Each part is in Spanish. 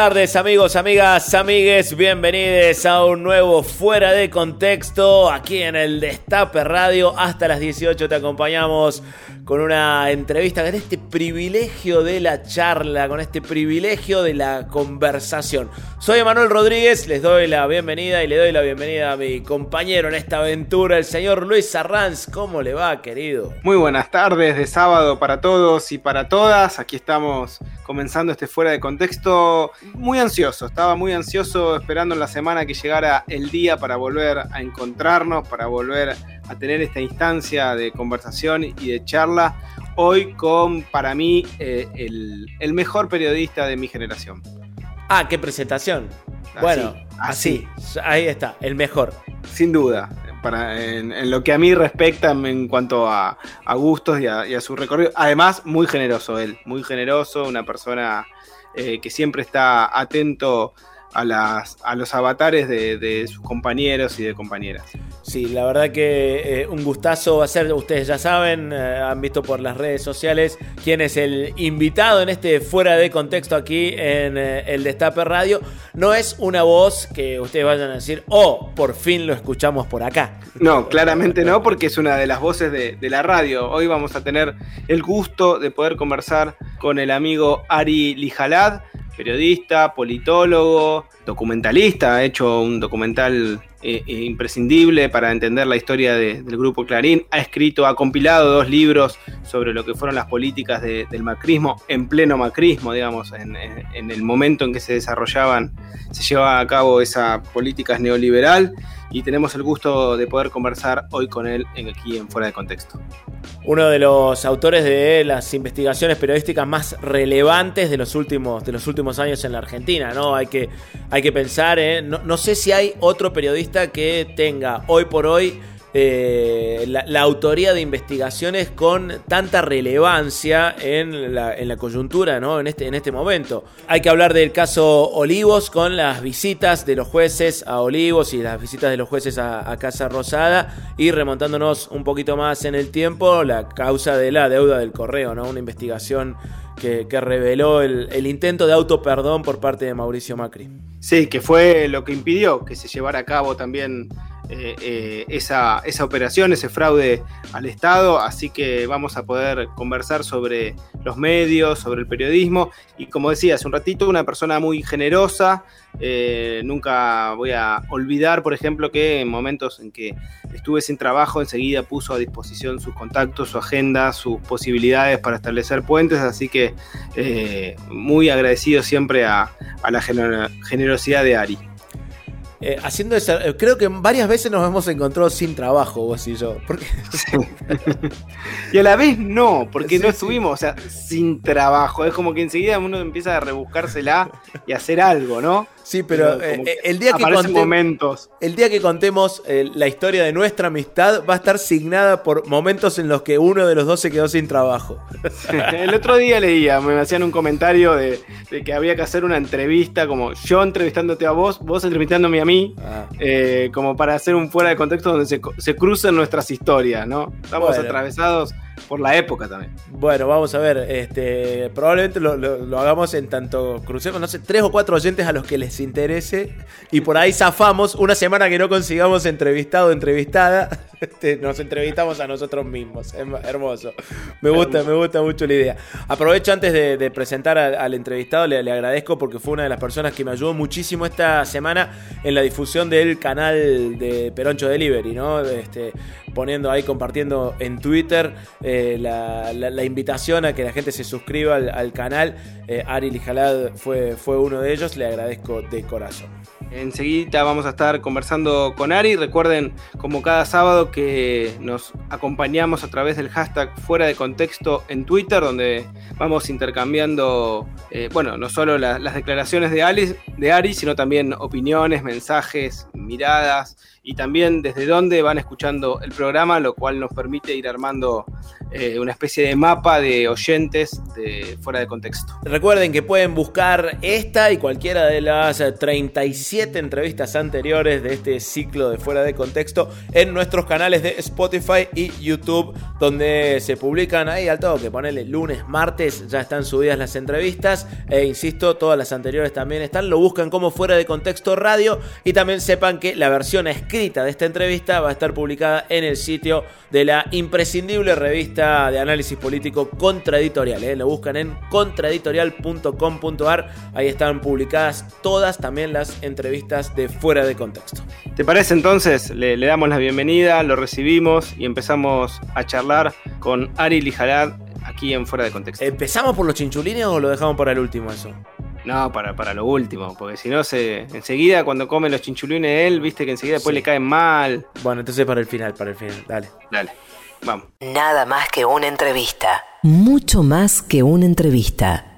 Tardes amigos, amigas, amigues, bienvenidos a un nuevo Fuera de Contexto aquí en el Destape Radio. Hasta las 18 te acompañamos con una entrevista, con este privilegio de la charla, con este privilegio de la conversación. Soy Manuel Rodríguez, les doy la bienvenida y le doy la bienvenida a mi compañero en esta aventura, el señor Luis Arranz. ¿Cómo le va, querido? Muy buenas tardes de sábado para todos y para todas. Aquí estamos comenzando este fuera de contexto. Muy ansioso, estaba muy ansioso esperando en la semana que llegara el día para volver a encontrarnos, para volver a tener esta instancia de conversación y de charla. Hoy con, para mí, eh, el, el mejor periodista de mi generación. Ah, qué presentación. Así, bueno, así, ahí está, el mejor. Sin duda. Para, en, en lo que a mí respecta en cuanto a, a gustos y a, y a su recorrido. Además, muy generoso él, muy generoso, una persona eh, que siempre está atento a, las, a los avatares de, de sus compañeros y de compañeras. Sí, la verdad que eh, un gustazo va a ser, ustedes ya saben, eh, han visto por las redes sociales quién es el invitado en este fuera de contexto aquí en eh, el Destape Radio. No es una voz que ustedes vayan a decir, oh, por fin lo escuchamos por acá. No, claramente no, porque es una de las voces de, de, la radio. Hoy vamos a tener el gusto de poder conversar con el amigo Ari Lijalad, periodista, politólogo, documentalista, ha hecho un documental eh, eh, imprescindible para entender la historia de, del grupo Clarín, ha escrito, ha compilado dos libros sobre lo que fueron las políticas de, del macrismo, en pleno macrismo, digamos, en, en, en, el momento en que se desarrollaban, se llevaba a cabo esa política neoliberal, y tenemos el gusto de poder conversar hoy con él aquí en Fuera de Contexto. Uno de los autores de las investigaciones periodísticas más relevantes de los últimos, de los últimos años en la Argentina, ¿no? Hay que, hay que pensar, ¿eh? no, no sé si hay otro periodista que tenga hoy por hoy eh, la, autoría de investigaciones con tanta relevancia en la, en la coyuntura, ¿no? En este, en este momento. Hay que hablar del caso Olivos con las visitas de los jueces a Olivos y las visitas de los jueces a, Casa Rosada y remontándonos un poquito más en el tiempo, la causa de la deuda del correo, ¿no? Una investigación que, reveló el, el, intento de autoperdón por parte de Mauricio Macri. Sí, que fue lo que impidió que se llevara a cabo también eh, eh, esa, operación, ese fraude al Estado, así que vamos a poder conversar sobre los medios, sobre el periodismo. Y como decía hace un ratito, una persona muy generosa, eh, nunca voy a olvidar, por ejemplo, que en momentos en que estuve sin trabajo, enseguida puso a disposición sus contactos, su agenda, sus posibilidades para establecer puentes, así que eh, muy agradecido siempre a, a la gener generosidad de Ari. Eh, haciendo esa, eh, creo que varias veces nos hemos encontrado sin trabajo, vos y yo. Porque... Sí. y a la vez no, porque sí, no estuvimos, o sea, sin trabajo. Es como que enseguida uno empieza a rebuscársela y hacer algo, ¿no? Sí, pero, pero eh, el, día que momentos. el día que contemos eh, la historia de nuestra amistad va a estar signada por momentos en los que uno de los dos se quedó sin trabajo. el otro día leía, me hacían un comentario de, de, que había que hacer una entrevista, como yo entrevistándote a vos, vos entrevistándome a mí, ah. eh, como para hacer un fuera de contexto donde se, se crucen nuestras historias, ¿no? Estamos bueno. atravesados por la época también. Bueno, vamos a ver, este, probablemente lo, lo- lo hagamos en tanto crucemos, no sé, tres o cuatro oyentes a los que les interese y por ahí zafamos una semana que no consigamos entrevistado o entrevistada, este, nos entrevistamos a nosotros mismos, es hermoso, me gusta, me gusta mucho la idea. Aprovecho antes de, de presentar al, al entrevistado, le, le agradezco porque fue una de las personas que me ayudó muchísimo esta semana en la difusión del canal de Peroncho Delivery, ¿no? Este, poniendo ahí, compartiendo en Twitter eh, la, la- invitación a que la gente se suscriba al, al canal. Eh, Ari Lijalad fue, fue uno de ellos, le agradezco de corazón. Enseguida vamos a estar conversando con Ari. Recuerden, como cada sábado, que nos acompañamos a través del hashtag fuera de contexto en Twitter, donde vamos intercambiando, eh, bueno, no solo la- las declaraciones de, Alice, de Ari, sino también opiniones, mensajes, miradas y también desde dónde van escuchando el programa, lo cual nos permite ir armando eh, una especie de mapa de oyentes de fuera de contexto. Recuerden que pueden buscar esta y cualquiera de las eh, 37 entrevistas anteriores de este ciclo de Fuera de Contexto en nuestros canales de Spotify y YouTube, donde se publican ahí al toque. Ponele lunes, martes, ya están subidas las entrevistas. E insisto, todas las anteriores también están. Lo buscan como Fuera de Contexto Radio. Y también sepan que la versión escrita de esta entrevista va a estar publicada en el sitio de la imprescindible revista de análisis político Contraeditorial. ¿eh? Lo buscan en contraeditorial.com.ar. Ahí están publicadas todas también las entrevistas de Fuera de Contexto. ¿Te parece entonces? Le, le damos la bienvenida, lo recibimos y empezamos a charlar con Ari Lijalad aquí en Fuera de Contexto. ¿Empezamos por los chinchulines o lo dejamos para el último eso? No, para, para lo último, porque si no, se enseguida cuando come los chinchulines él, viste que enseguida después Sí. le caen mal. Bueno, entonces para el final, para el final. Dale. Dale, vamos. Nada más que una entrevista. Mucho más que una entrevista.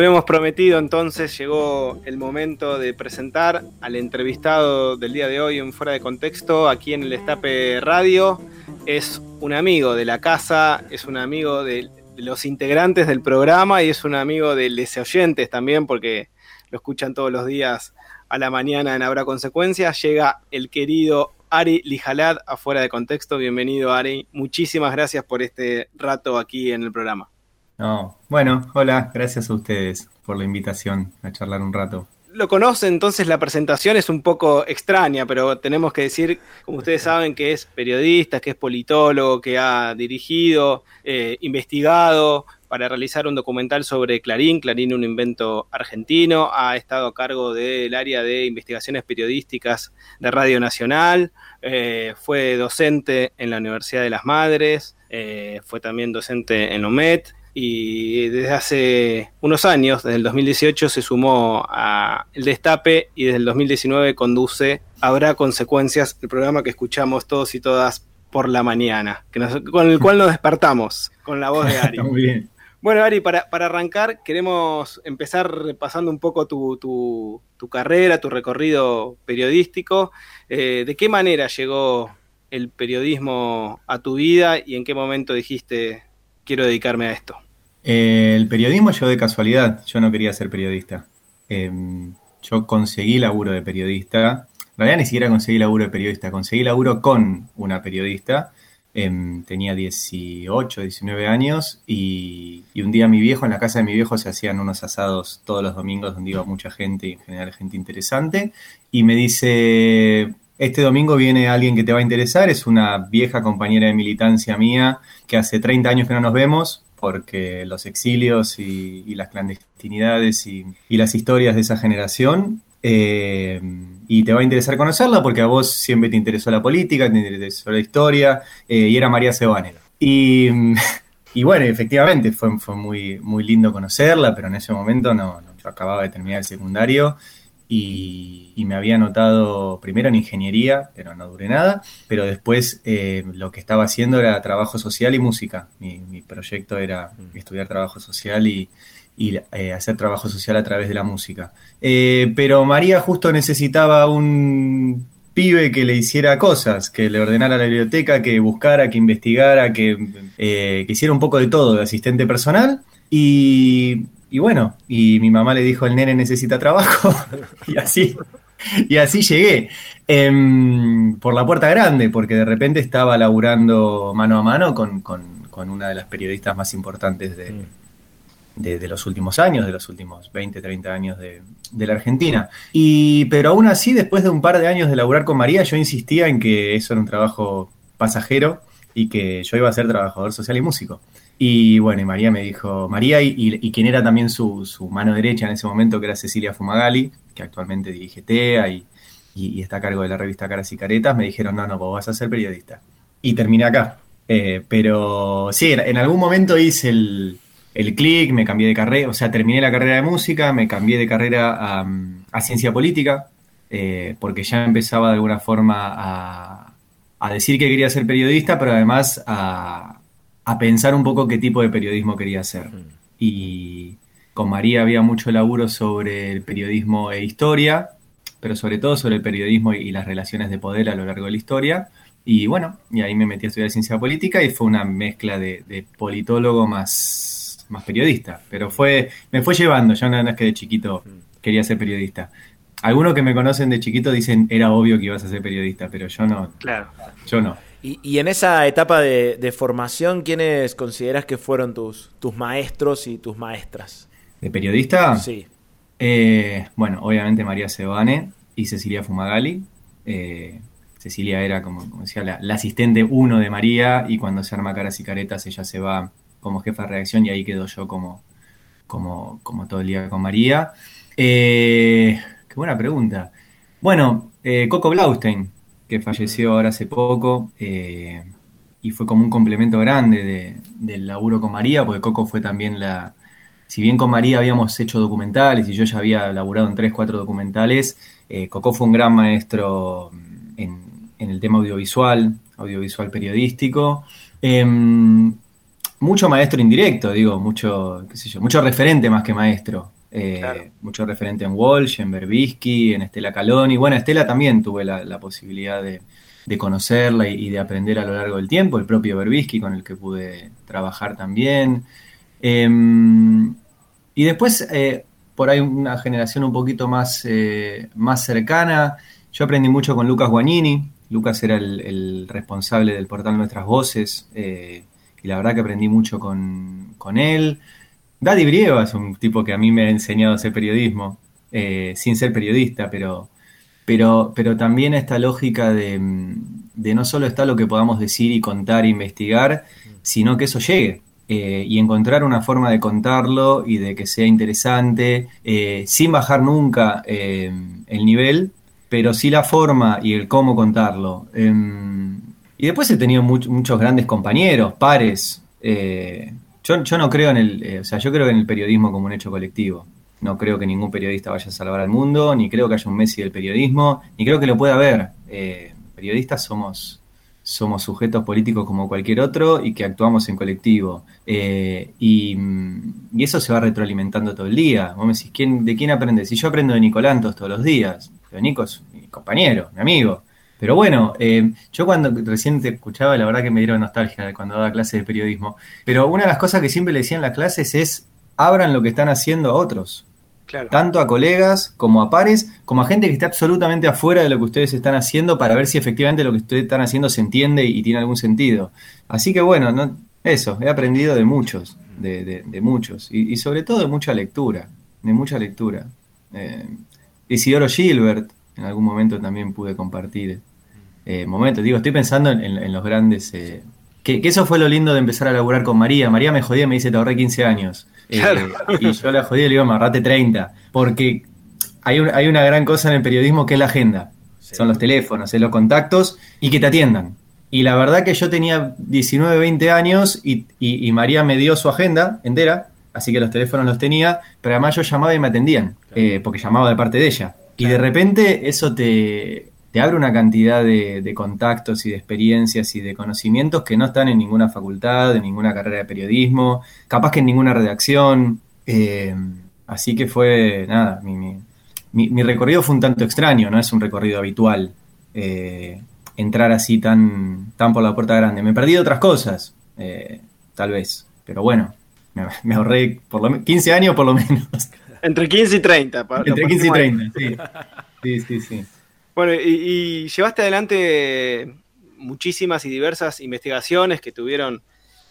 Habíamos prometido, entonces llegó el momento de presentar al entrevistado del día de hoy en Fuera de Contexto, aquí en el Estape Radio. Es un amigo de la casa, es un amigo de, los integrantes del programa y es un amigo de los oyentes también, porque lo escuchan todos los días a la mañana en Habrá Consecuencias. Llega el querido Ari Lijalad a Fuera de Contexto. Bienvenido, Ari. Muchísimas gracias por este rato aquí en el programa. No, bueno, hola, gracias a ustedes por la invitación a charlar un rato. lo conoce, entonces la presentación es un poco extraña, pero tenemos que decir, como ustedes saben, que es periodista, que es politólogo, que ha dirigido, eh, investigado para realizar un documental sobre Clarín, Clarín un invento argentino, ha estado a cargo del área de investigaciones periodísticas de Radio Nacional, eh, fue docente en la Universidad de las Madres, eh, fue también docente en OMET, y desde hace unos años, desde el 2018, se sumó a El Destape y desde el 2019 conduce Habrá Consecuencias, el programa que escuchamos todos y todas por la mañana, que nos- con el cual nos despertamos, con la voz de Ari. Muy bien. Bueno, Ari, para, para arrancar, queremos empezar repasando un poco tu, tu- tu carrera, tu recorrido periodístico. Eh, ¿De qué manera llegó el periodismo a tu vida y en qué momento dijiste, quiero dedicarme a esto? El periodismo llegó de casualidad. Yo no quería ser periodista. Eh, yo conseguí laburo de periodista. En realidad ni siquiera conseguí laburo de periodista. Conseguí laburo con una periodista. Eh, tenía 18, 19 años y un día mi viejo, en la casa de mi viejo se hacían unos asados todos los domingos donde iba mucha gente y en general gente interesante. Y me dice, este domingo viene alguien que te va a interesar. Es una vieja compañera de militancia mía que hace 30 años que no nos vemos porque los exilios y, y las clandestinidades y, y las historias de esa generación. eh, y te va a interesar conocerla porque a vos siempre te interesó la política, te interesó la historia, eh, y era María Sebanera. Y, y bueno, efectivamente fue, fue muy, muy lindo conocerla, pero en ese momento no, no, yo acababa de terminar el secundario y, y me había anotado primero en ingeniería, pero no duré nada, pero después eh, lo que estaba haciendo era trabajo social y música. Mi, mi proyecto era estudiar trabajo social y, y, eh, hacer trabajo social a través de la música. Eh, pero María justo necesitaba un pibe que le hiciera cosas, que le ordenara la biblioteca, que buscara, que investigara, que, que hiciera un poco de todo, de asistente personal. Y, y bueno, y mi mamá le dijo, el nene necesita trabajo, y así, y así llegué. Em, por la puerta grande, porque de repente estaba laburando mano a mano con, con- con una de las periodistas más importantes de, de- de los últimos años, de los últimos 20, 30 años de, de la Argentina. Y, pero aún así, después de un par de años de laburar con María, yo insistía en que eso era un trabajo pasajero y que yo iba a ser trabajador social y músico. Y bueno, y María me dijo, María y, quien era también su, mano derecha en ese momento, que era Cecilia Fumagalli, que actualmente dirige TEA y, y- está a cargo de la revista Caras y Caretas, me dijeron, no, no, vos vas a ser periodista. Y terminé acá. Eh, pero sí, en, algún momento hice el, el clic, me cambié de carrera, o sea, terminé la carrera de música, me cambié de carrera a, a ciencia política, eh, porque ya empezaba de alguna forma a, a decir que quería ser periodista, pero además a, a pensar un poco qué tipo de periodismo quería hacer. Y con María había mucho laburo sobre el periodismo e historia, pero sobre todo sobre el periodismo y las relaciones de poder a lo largo de la historia. Y bueno, y ahí me metí a estudiar ciencia política y fue una mezcla de, de politólogo más, más periodista. Pero fue, me fue llevando, yo no, no es que de chiquito quería ser periodista. Algunos que me conocen de chiquito dicen era obvio que ibas a ser periodista, pero yo no, Claro. yo no. Y, y en esa etapa de, de formación, ¿quiénes consideras que fueron tus, tus maestros y tus maestras? ¿De periodista? Sí. Eh, bueno, obviamente María Sebane y Cecilia Fumagalli. Eh, Cecilia era, como, como decía, la, la asistente uno de María y cuando se arma caras y caretas ella se va como jefa de redacción y ahí quedo yo como, como, como todo el día con María. Eh, qué buena pregunta. Bueno, Coco Blaustein, que falleció ahora hace poco eh, y fue como un complemento grande de- del laburo con María, porque Coco fue también la, si bien con María habíamos hecho documentales y yo ya había laburado en tres, cuatro documentales, eh, Coco fue un gran maestro en, en el tema audiovisual, audiovisual periodístico. Em, mucho maestro indirecto, digo, mucho, qué sé yo, mucho referente más que maestro. Eh, Claro. Mucho referente en Walsh, en Berbisky, en Estela Caloni. Bueno, Estela también tuve la, posibilidad de, conocerla y, de aprender a lo largo del tiempo, el propio Berbisky con el que pude trabajar también. Em, y después, eh, por ahí una generación un poquito más, eh, más cercana, yo aprendí mucho con Lucas Guagnini. Lucas era el, el responsable del portal Nuestras Voces, eh, y la verdad que aprendí mucho con, con él. Daddy Brieva es un tipo que a mí me ha enseñado a hacer periodismo, eh, sin ser periodista, pero, pero, pero también esta lógica de, mm, de no solo está lo que podamos decir y contar e investigar, sino que eso llegue. eh, y encontrar una forma de contarlo y de que sea interesante, eh, sin bajar nunca el nivel, pero sí la forma y el cómo contarlo. Em, y después he tenido much- muchos grandes compañeros, pares. Yo, yo no creo en el, eh, o sea, yo creo en el periodismo como un hecho colectivo. No creo que ningún periodista vaya a salvar al mundo, ni creo que haya un Messi del periodismo, ni creo que lo pueda haber. Eh, periodistas somos, somos sujetos políticos como cualquier otro y que actuamos en colectivo. Eh, y, mm, eso se va retroalimentando todo el día. Vos me decís, ¿quién, ¿de quién aprendes? Si yo aprendo de Nicolantos todos los días, pero Nico es mi compañero, mi amigo. Pero bueno, eh, yo cuando recién te escuchaba, la verdad que me dieron nostalgia de cuando daba clases de periodismo. Pero una de las cosas que siempre le decía en las clases es, abran lo que están haciendo a otros Claro. tanto a colegas como a pares, como a gente que está absolutamente afuera de lo que ustedes están haciendo para ver si efectivamente lo que ustedes están haciendo se entiende y tiene algún sentido. Así que bueno, no, eso, he aprendido de muchos, de, de- de muchos, y, y sobre todo de mucha lectura, de mucha lectura. Eh, Isidoro Gilbert, en algún momento también pude compartir eh, momentos. Digo, estoy pensando en, en- en los grandes... eh, que, que eso fue lo lindo de empezar a laburar con María. María me jodía y me dice, te ahorré 15 años. Eh, Claro. y yo la jodía y le digo, me ahorrate 30. Porque hay, un- hay una gran cosa en el periodismo que es la agenda. Son los teléfonos, es los contactos y que te atiendan. Y la verdad que yo tenía 19, 20 años y, y- y María me dio su agenda entera, así que los teléfonos los tenía, pero además yo llamaba y me atendían, eh, porque llamaba de parte de ella. Y de repente eso te, te abre una cantidad de, de contactos y de experiencias y de conocimientos que no están en ninguna facultad, en ninguna carrera de periodismo, capaz que en ninguna redacción. eh, así que fue, nada, mi, mi- mi, recorrido fue un tanto extraño, no es un recorrido habitual. eh, entrar así tan, tan por la puerta grande. Me perdí de otras cosas, eh, tal vez, pero bueno, me, me ahorré por lo, me- 15 años por lo menos. Entre 15 y 30. pa- lo Entre 15 y pusimos ahí. 30, sí. Sí, sí, sí. Bueno, y, y llevaste adelante muchísimas y diversas investigaciones que tuvieron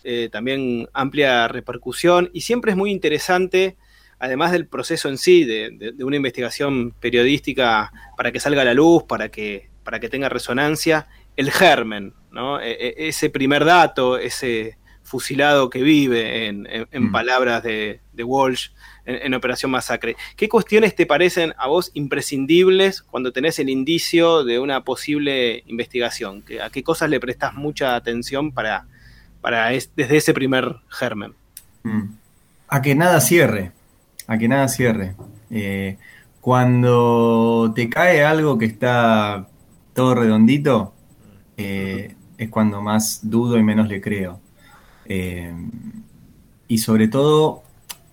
eh, también amplia repercusión y siempre es muy interesante, además del proceso en sí, de, de- de una investigación periodística para que salga a la luz, para que, para que tenga resonancia, el germen, ¿no? E- e- ese primer dato, ese fusilado que vive, en, en- en Mm. palabras de, de Walsh, en, Operación Masacre. ¿Qué cuestiones te parecen a vos imprescindibles cuando tenés el indicio de una posible investigación? ¿Qué- ¿A qué cosas le prestas mucha atención para, para es- desde ese primer germen? Mm. A que nada cierre, a que nada cierre. Eh, cuando te cae algo que está todo redondito, eh, es cuando más dudo y menos le creo. Eh, y sobre todo,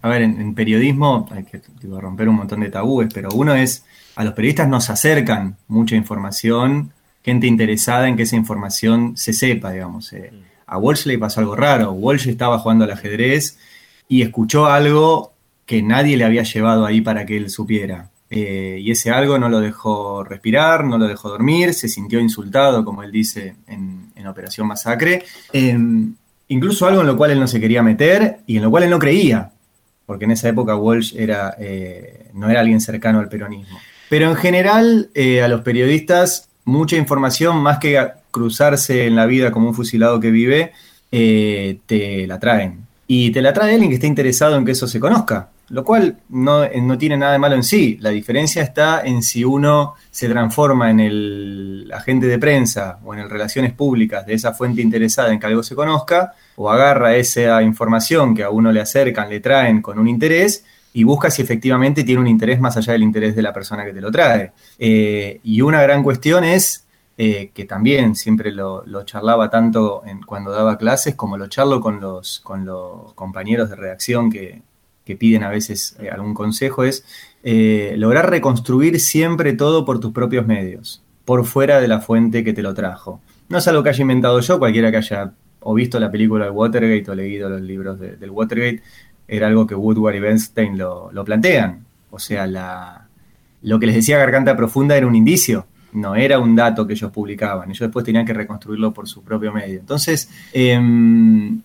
a ver, en, en periodismo hay que romper un montón de tabúes, pero uno es, a los periodistas nos acercan mucha información, gente interesada en que esa información se sepa, digamos. Eh, a Walsh le pasó algo raro, Walsh estaba jugando al ajedrez y escuchó algo que nadie le había llevado ahí para que él supiera. Eh, y ese algo no lo dejó respirar, no lo dejó dormir, se sintió insultado, como él dice en, en Operación Masacre. Eh, incluso algo en lo cual él no se quería meter y en lo cual él no creía, porque en esa época Walsh era, eh, no era alguien cercano al peronismo. Pero en general, eh, a los periodistas, mucha información, más que cruzarse en la vida como un fusilado que vive, eh, te la traen. Y te la trae alguien que esté interesado en que eso se conozca, lo cual no, eh, no tiene nada de malo en sí. La diferencia está en si uno se transforma en el agente de prensa o en el relaciones públicas de esa fuente interesada en que algo se conozca, o agarra esa información que a uno le acercan, le traen con un interés, y busca si efectivamente tiene un interés más allá del interés de la persona que te lo trae. Eh, y una gran cuestión es eh, que también siempre lo, lo charlaba tanto en, cuando daba clases como lo charlo con los, con los compañeros de redacción que, que piden a veces eh, algún consejo, es eh, lograr reconstruir siempre todo por tus propios medios, por fuera de la fuente que te lo trajo. No es algo que haya inventado yo, cualquiera que haya o visto la película de Watergate o leído los libros de- del Watergate, era algo que Woodward y Bernstein lo, lo plantean. O sea, la, lo que les decía Garganta Profunda era un indicio, no era un dato que ellos publicaban. Ellos después tenían que reconstruirlo por su propio medio. Entonces, em,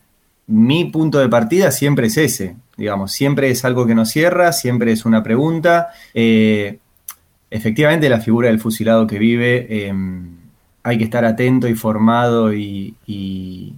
mi punto de partida siempre es ese, digamos, siempre es algo que nos cierra, siempre es una pregunta. Eh, efectivamente, la figura del fusilado que vive, em, hay que estar atento y formado y, y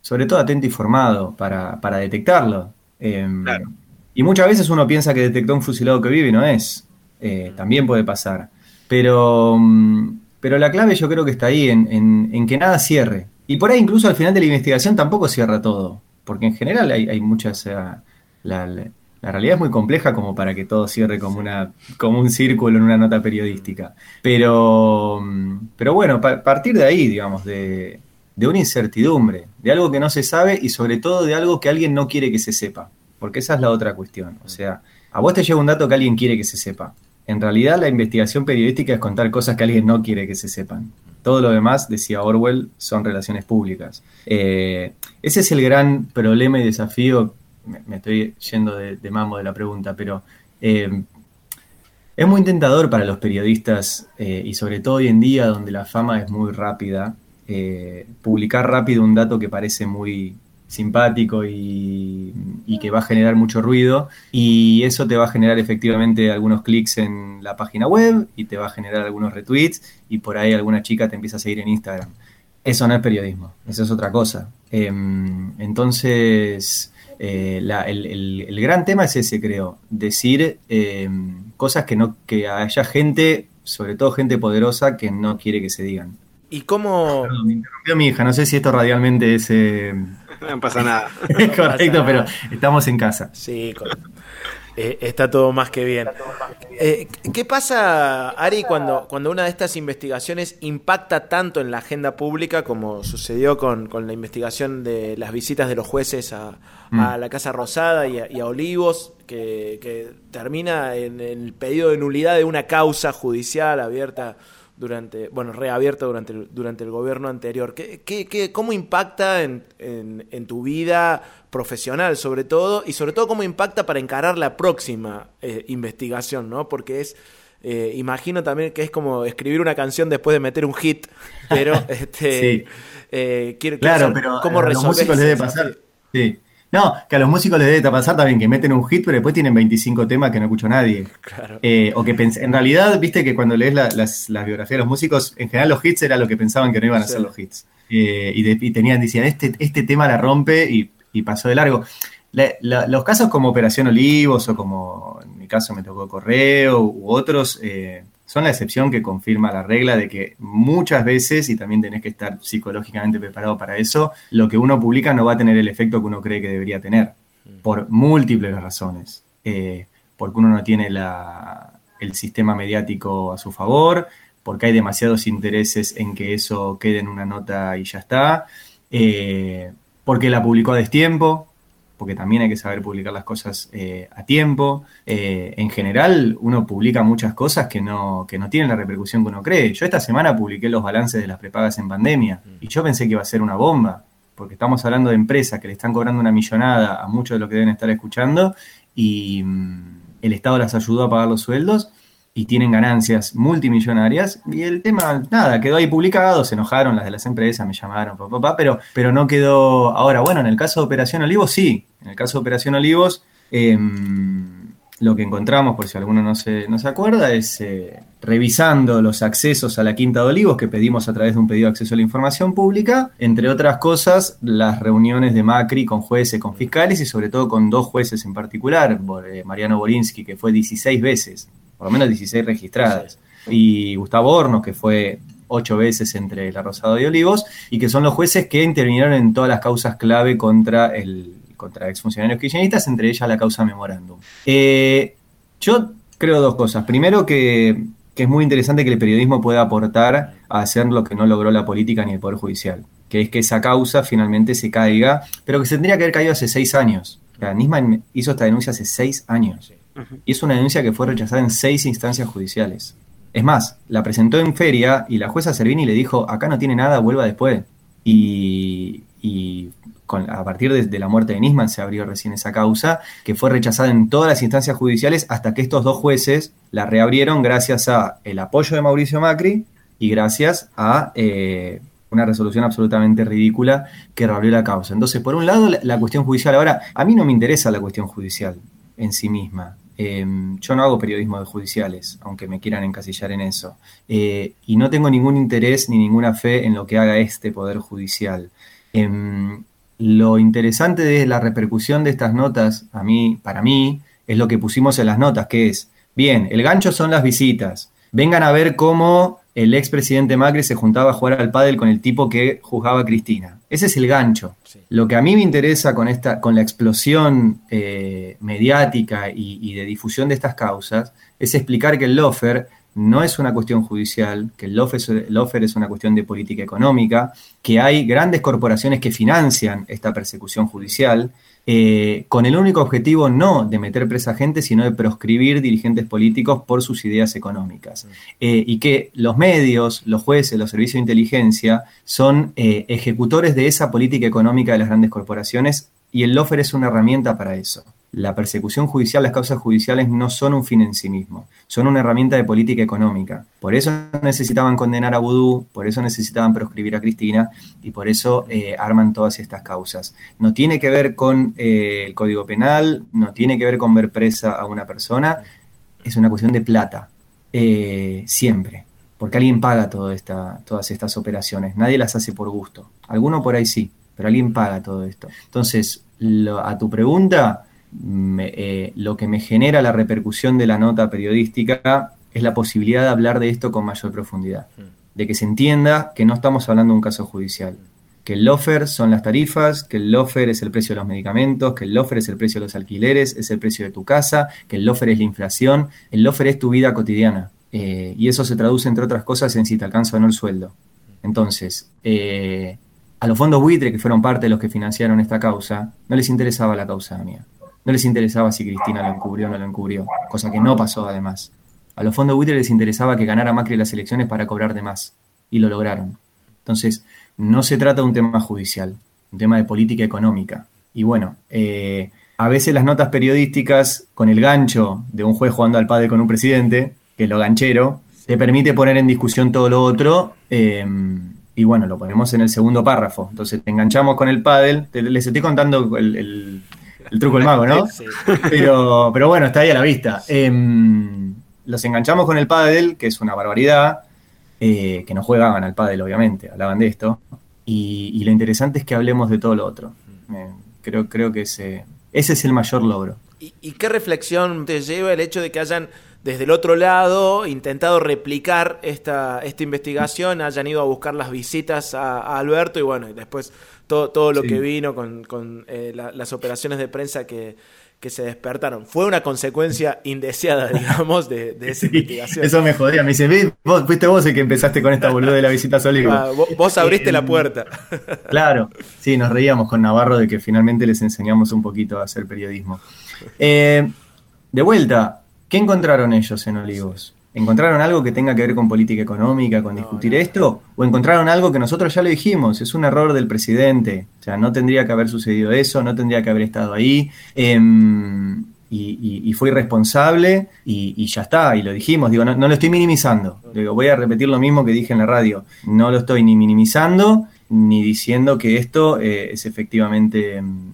sobre todo atento y formado para, para detectarlo. Em, Claro. Y muchas veces uno piensa que detectó un fusilado que vive y no es. Eh, también puede pasar. Pero, mm, pero la clave yo creo que está ahí, en, en- en que nada cierre. Y por ahí incluso al final de la investigación tampoco cierra todo. Porque en general hay, hay muchas... la, la- la realidad es muy compleja como para que todo cierre como, una, como un círculo en una nota periodística. Pero, mm, pero bueno, a partir de ahí, digamos, de, de una incertidumbre, de algo que no se sabe y sobre todo de algo que alguien no quiere que se sepa. Porque esa es la otra cuestión. O sea, a vos te llega un dato que alguien quiere que se sepa. En realidad la investigación periodística es contar cosas que alguien no quiere que se sepan. Todo lo demás, decía Orwell, son relaciones públicas. Eh, ese es el gran problema y desafío. Me, estoy yendo de, de mambo de la pregunta, pero eh, es muy tentador para los periodistas eh, y sobre todo hoy en día donde la fama es muy rápida, publicar rápido un dato que parece muy simpático y, y que va a generar mucho ruido y eso te va a generar efectivamente algunos clics en la página web y te va a generar algunos retweets y por ahí alguna chica te empieza a seguir en Instagram. Eso no es periodismo, eso es otra cosa. Em, entonces, eh, la- el, el- el gran tema es ese, creo, decir em, cosas que no que haya gente, sobre todo gente poderosa, que no quiere que se digan. ¿Y cómo, Perdón, me interrumpió mi hija, no sé si esto radialmente es eh, No pasa nada. correcto, pero estamos en casa. Sí, eh, está todo más que bien. Eh, ¿Qué pasa, Ari, cuando, cuando una de estas investigaciones impacta tanto en la agenda pública como sucedió con, con la investigación de las visitas de los jueces a, a Mm. la Casa Rosada y a, y a Olivos, que, que termina en el pedido de nulidad de una causa judicial abierta durante, bueno, reabierto durante el, durante el gobierno anterior. ¿Qué, qué, qué- cómo impacta en, en- en tu vida profesional, sobre todo, y sobre todo cómo impacta para encarar la próxima eh, investigación, ¿no? Porque es, eh, imagino también que es como escribir una canción después de meter un hit, pero este, Sí. eh, quiero, Claro, pero cómo a los músicos les debe pasar. Sí. No, que a los músicos les debe pasar también que meten un hit, pero después tienen 25 temas que no escuchó nadie. Claro. Eh, o que en realidad, viste que cuando lees la- las, las biografías de los músicos, en general los hits era lo que pensaban que no iban a Sí. ser los hits. Eh, y, de- y tenían, decían, este, este tema la rompe y, y pasó de largo. La- la- los casos como Operación Olivos o como en mi caso me tocó Correo u otros, eh, son la excepción que confirma la regla de que muchas veces, y también tenés que estar psicológicamente preparado para eso, lo que uno publica no va a tener el efecto que uno cree que debería tener, por múltiples razones. Eh, porque uno no tiene la- el sistema mediático a su favor, porque hay demasiados intereses en que eso quede en una nota y ya está, eh, porque la publicó a destiempo, porque también hay que saber publicar las cosas eh, a tiempo. Eh, en general, uno publica muchas cosas que no, que no tienen la repercusión que uno cree. Yo esta semana publiqué los balances de las prepagas en pandemia y yo pensé que iba a ser una bomba, porque estamos hablando de empresas que le están cobrando una millonada a muchos de los que deben estar escuchando y mm, el Estado las ayudó a pagar los sueldos y tienen ganancias multimillonarias. Y el tema, nada, quedó ahí publicado, se enojaron las de las empresas, me llamaron, papá, pero, pero no quedó. Ahora, bueno, en el caso de Operación Olivos, sí. En el caso de Operación Olivos, em, lo que encontramos, por si alguno no se, no se acuerda, es eh, revisando los accesos a la Quinta de Olivos que pedimos a través de un pedido de acceso a la información pública, entre otras cosas, las reuniones de Macri con jueces, con fiscales y sobre todo con dos jueces en particular, eh, Mariano Borinsky, que fue 16 veces, por lo menos 16 registradas, y Gustavo Hornos, que fue ocho veces entre La Rosado y Olivos, y que son los jueces que intervinieron en todas las causas clave contra el contra exfuncionarios kirchneristas, entre ellas la causa memorándum. Eh, yo creo dos cosas. Primero que, que es muy interesante que el periodismo pueda aportar a hacer lo que no logró la política ni el Poder Judicial, que es que esa causa finalmente se caiga, pero que se tendría que haber caído hace seis años. O sea, Nisman hizo esta denuncia hace seis años. Y es una denuncia que fue rechazada en seis instancias judiciales. Es más, la presentó en feria y la jueza Servini le dijo, acá no tiene nada, vuelva después. Y, y a partir de, de la muerte de Nisman se abrió recién esa causa, que fue rechazada en todas las instancias judiciales hasta que estos dos jueces la reabrieron gracias a el apoyo de Mauricio Macri y gracias a eh, una resolución absolutamente ridícula que reabrió la causa. Entonces, por un lado, la, la cuestión judicial. Ahora, a mí no me interesa la cuestión judicial en sí misma. Eh, yo no hago periodismo de judiciales, aunque me quieran encasillar en eso. Eh, y no tengo ningún interés ni ninguna fe en lo que haga este Poder Judicial. Em, lo interesante de la repercusión de estas notas, a mí, para mí, es lo que pusimos en las notas, que es, bien, el gancho son las visitas. Vengan a ver cómo el expresidente Macri se juntaba a jugar al pádel con el tipo que juzgaba a Cristina. Ese es el gancho. Lo que a mí me interesa con, esta, con la explosión eh, mediática y, y de difusión de estas causas es explicar que el lofer no es una cuestión judicial, que el lofer, el lofer es una cuestión de política económica, que hay grandes corporaciones que financian esta persecución judicial, eh, con el único objetivo no de meter presa gente, sino de proscribir dirigentes políticos por sus ideas económicas. Eh, y que los medios, los jueces, los servicios de inteligencia son eh, ejecutores de esa política económica de las grandes corporaciones y el lofer es una herramienta para eso. La persecución judicial, las causas judiciales no son un fin en sí mismo, son una herramienta de política económica. Por eso necesitaban condenar a Vudú, por eso necesitaban proscribir a Cristina y por eso eh, arman todas estas causas. No tiene que ver con eh, el Código Penal, no tiene que ver con ver presa a una persona, es una cuestión de plata, eh, siempre. Porque alguien paga todas estas operaciones, nadie las hace por gusto. Alguno por ahí sí, pero alguien paga todo esto. Entonces, a tu pregunta, me- eh, lo que me genera la repercusión de la nota periodística es la posibilidad de hablar de esto con mayor profundidad. De que se entienda que no estamos hablando de un caso judicial. Que el lofer son las tarifas, que el lofer es el precio de los medicamentos, que el lofer es el precio de los alquileres, es el precio de tu casa, que el lofer es la inflación, el lofer es tu vida cotidiana. Eh, y eso se traduce, entre otras cosas, en si te alcanza o no el sueldo. Entonces, eh, a los fondos buitre que fueron parte de los que financiaron esta causa, no les interesaba la causa mía. No les interesaba si Cristina lo encubrió o no lo encubrió, cosa que no pasó además. A los fondos buitres les interesaba que ganara Macri las elecciones para cobrar de más. Y lo lograron. Entonces, no se trata de un tema judicial, un tema de política económica. Y bueno, eh, a veces las notas periodísticas con el gancho de un juez jugando al padre con un presidente, que es lo ganchero, te permite poner en discusión todo lo otro. eh, y bueno, lo ponemos en el segundo párrafo. Entonces te enganchamos con el pádel. Te- les estoy contando el, el- el truco del mago, ¿no? Sí. Pero, pero bueno, está ahí a la vista. Em, los enganchamos con el pádel, que es una barbaridad, eh, que no jugaban al pádel, obviamente, hablaban de esto. Y, y lo interesante es que hablemos de todo lo otro. Eh, creo, creo que ese, ese es el mayor logro. ¿Y, y qué reflexión te lleva el hecho de que hayan desde el otro lado intentado replicar esta, esta investigación, hayan ido a buscar las visitas a, a Alberto y bueno, y después todo, todo lo Sí. que vino con, con, eh, la- las operaciones de prensa que, que se despertaron? Fue una consecuencia indeseada, digamos, de, de esa Sí, investigación. eso me jodía. Me dice, "Ve, vos, fuiste vos el que empezaste con esta boluda de la visita a. Ah, vos, vos abriste Eh, la puerta. Claro, sí, nos reíamos con Navarro de que finalmente les enseñamos un poquito a hacer periodismo. Eh, de vuelta, ¿qué encontraron ellos en Olivos? ¿Encontraron algo que tenga que ver con política económica, con discutir esto? ¿O encontraron algo que nosotros ya lo dijimos? Es un error del presidente. O sea, no tendría que haber sucedido eso, no tendría que haber estado ahí. em, y, y- y fue irresponsable y, y ya está, y lo dijimos. Digo, no, no lo estoy minimizando. Digo, voy a repetir lo mismo que dije en la radio. No lo estoy ni minimizando ni diciendo que esto eh, es efectivamente, mm,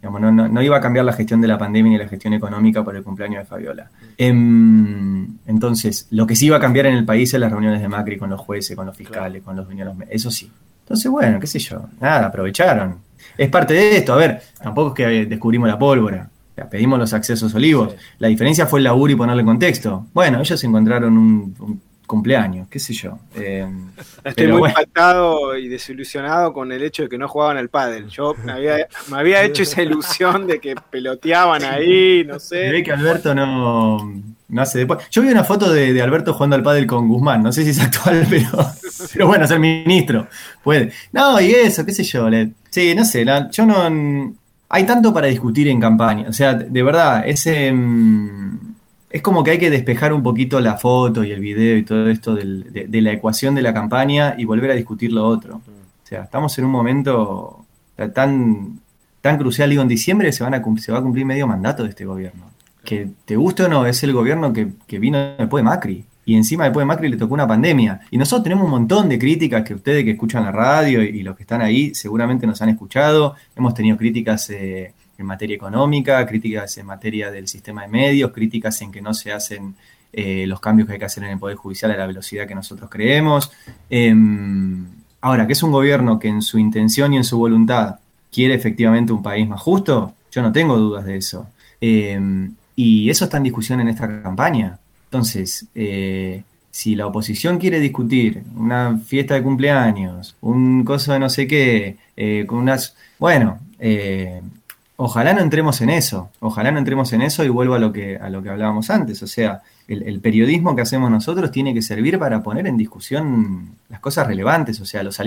digamos, no, no- no iba a cambiar la gestión de la pandemia ni la gestión económica por el cumpleaños de Fabiola. Em, entonces, lo que sí iba a cambiar en el país es las reuniones de Macri con los jueces, con los fiscales, con los dueños de los me- Eso sí. Entonces, bueno, qué sé yo, nada, aprovecharon. Es parte de esto, a ver, tampoco es que descubrimos la pólvora. O sea, pedimos los accesos olivos. Sí. La diferencia fue el laburo y ponerle contexto. Bueno, ellos encontraron un, un cumpleaños, qué sé yo. Em, Estoy muy bueno. impactado y desilusionado con el hecho de que no jugaban al pádel. Yo me había, me había hecho esa ilusión de que peloteaban ahí, no Se ve sé. que Alberto no, no hace después. Yo vi una foto de, de Alberto jugando al pádel con Guzmán. No sé si es actual, pero, pero bueno, ser ministro. Puede. No, y eso, qué sé yo. le- sí, no sé. la- yo no. Hay tanto para discutir en campaña. O sea, de verdad, ese. mm, es como que hay que despejar un poquito la foto y el video y todo esto del- de, de la ecuación de la campaña y volver a discutir lo otro. O sea, estamos en un momento tan, tan crucial. Digo, en diciembre se, van a, se va a cumplir medio mandato de este gobierno. Que te guste o no, es el gobierno que, que vino después de Macri. Y encima después de Macri le tocó una pandemia. Y nosotros tenemos un montón de críticas que ustedes que escuchan la radio y, y los que están ahí seguramente nos han escuchado. Hemos tenido críticas eh, en materia económica, críticas en materia del sistema de medios, críticas en que no se hacen eh, los cambios que hay que hacer en el Poder Judicial a la velocidad que nosotros creemos. Em, ahora, que es un gobierno que en su intención y en su voluntad quiere efectivamente un país más justo, yo no tengo dudas de eso. Em, y eso está en discusión en esta campaña. Entonces, eh, si la oposición quiere discutir una fiesta de cumpleaños, un coso de no sé qué, eh, con unas... Bueno, ojalá no entremos en eso, ojalá no entremos en eso y vuelvo a lo que, a lo que hablábamos antes. O sea, el, el periodismo que hacemos nosotros tiene que servir para poner en discusión las cosas relevantes, o sea, los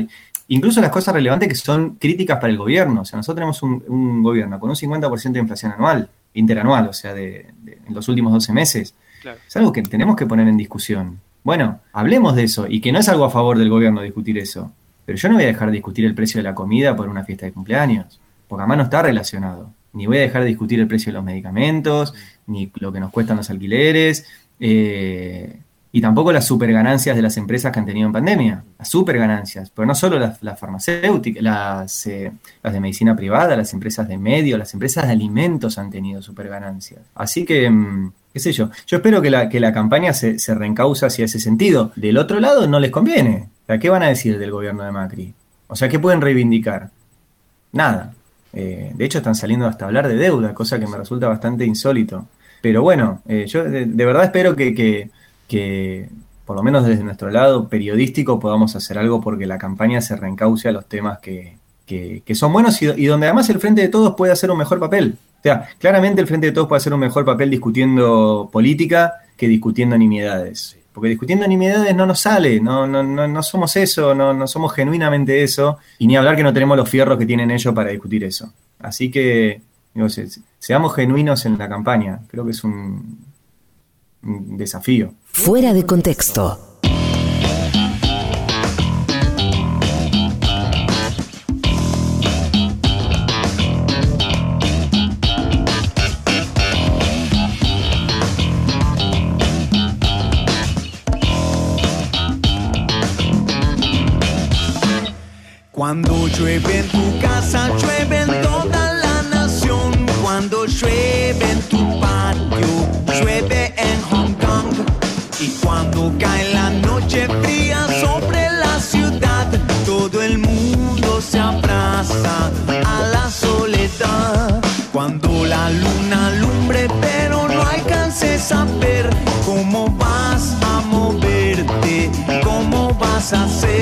incluso las cosas relevantes que son críticas para el gobierno. O sea, nosotros tenemos un, un gobierno con un 50% de inflación anual, interanual, o sea, de, de- en los últimos 12 meses. Claro. Es algo que tenemos que poner en discusión. Bueno, hablemos de eso y que no es algo a favor del gobierno discutir eso. Pero yo no voy a dejar de discutir el precio de la comida por una fiesta de cumpleaños, porque además no está relacionado. Ni voy a dejar de discutir el precio de los medicamentos, ni lo que nos cuestan los alquileres, eh, y tampoco las superganancias de las empresas que han tenido en pandemia. Las superganancias, pero no solo las, las farmacéuticas, las, eh, las de medicina privada, las empresas de medio, las empresas de alimentos han tenido superganancias. Así que, mm, qué sé yo, yo espero que la, que la campaña se, se reencausa hacia ese sentido. Del otro lado no les conviene. O sea, ¿qué van a decir del gobierno de Macri? O sea, ¿qué pueden reivindicar? Nada. Eh, de hecho, están saliendo hasta hablar de deuda, cosa que me resulta bastante insólito. Pero bueno, eh, yo de, verdad espero que, que- que, por lo menos desde nuestro lado periodístico, podamos hacer algo porque la campaña se reencauce a los temas que, que- son buenos y, y donde además el Frente de Todos puede hacer un mejor papel. O sea, claramente el Frente de Todos puede hacer un mejor papel discutiendo política que discutiendo nimiedades. Porque discutiendo nimiedades no nos sale, no, no, no, no somos eso, no, no somos genuinamente eso, y ni hablar que no tenemos los fierros que tienen ellos para discutir eso. Así que, digo, se- seamos genuinos en la campaña, creo que es un desafío. Fuera de contexto. Cuando llueve en tu casa, llueve en toda la nación. Cuando llueve en tu patio, llueve en Hong Kong. Y cuando cae la noche fría sobre la ciudad, todo el mundo se abraza a la soledad. Cuando la luna alumbre, pero no alcances a ver cómo vas a moverte, cómo vas a ser.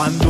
Cuando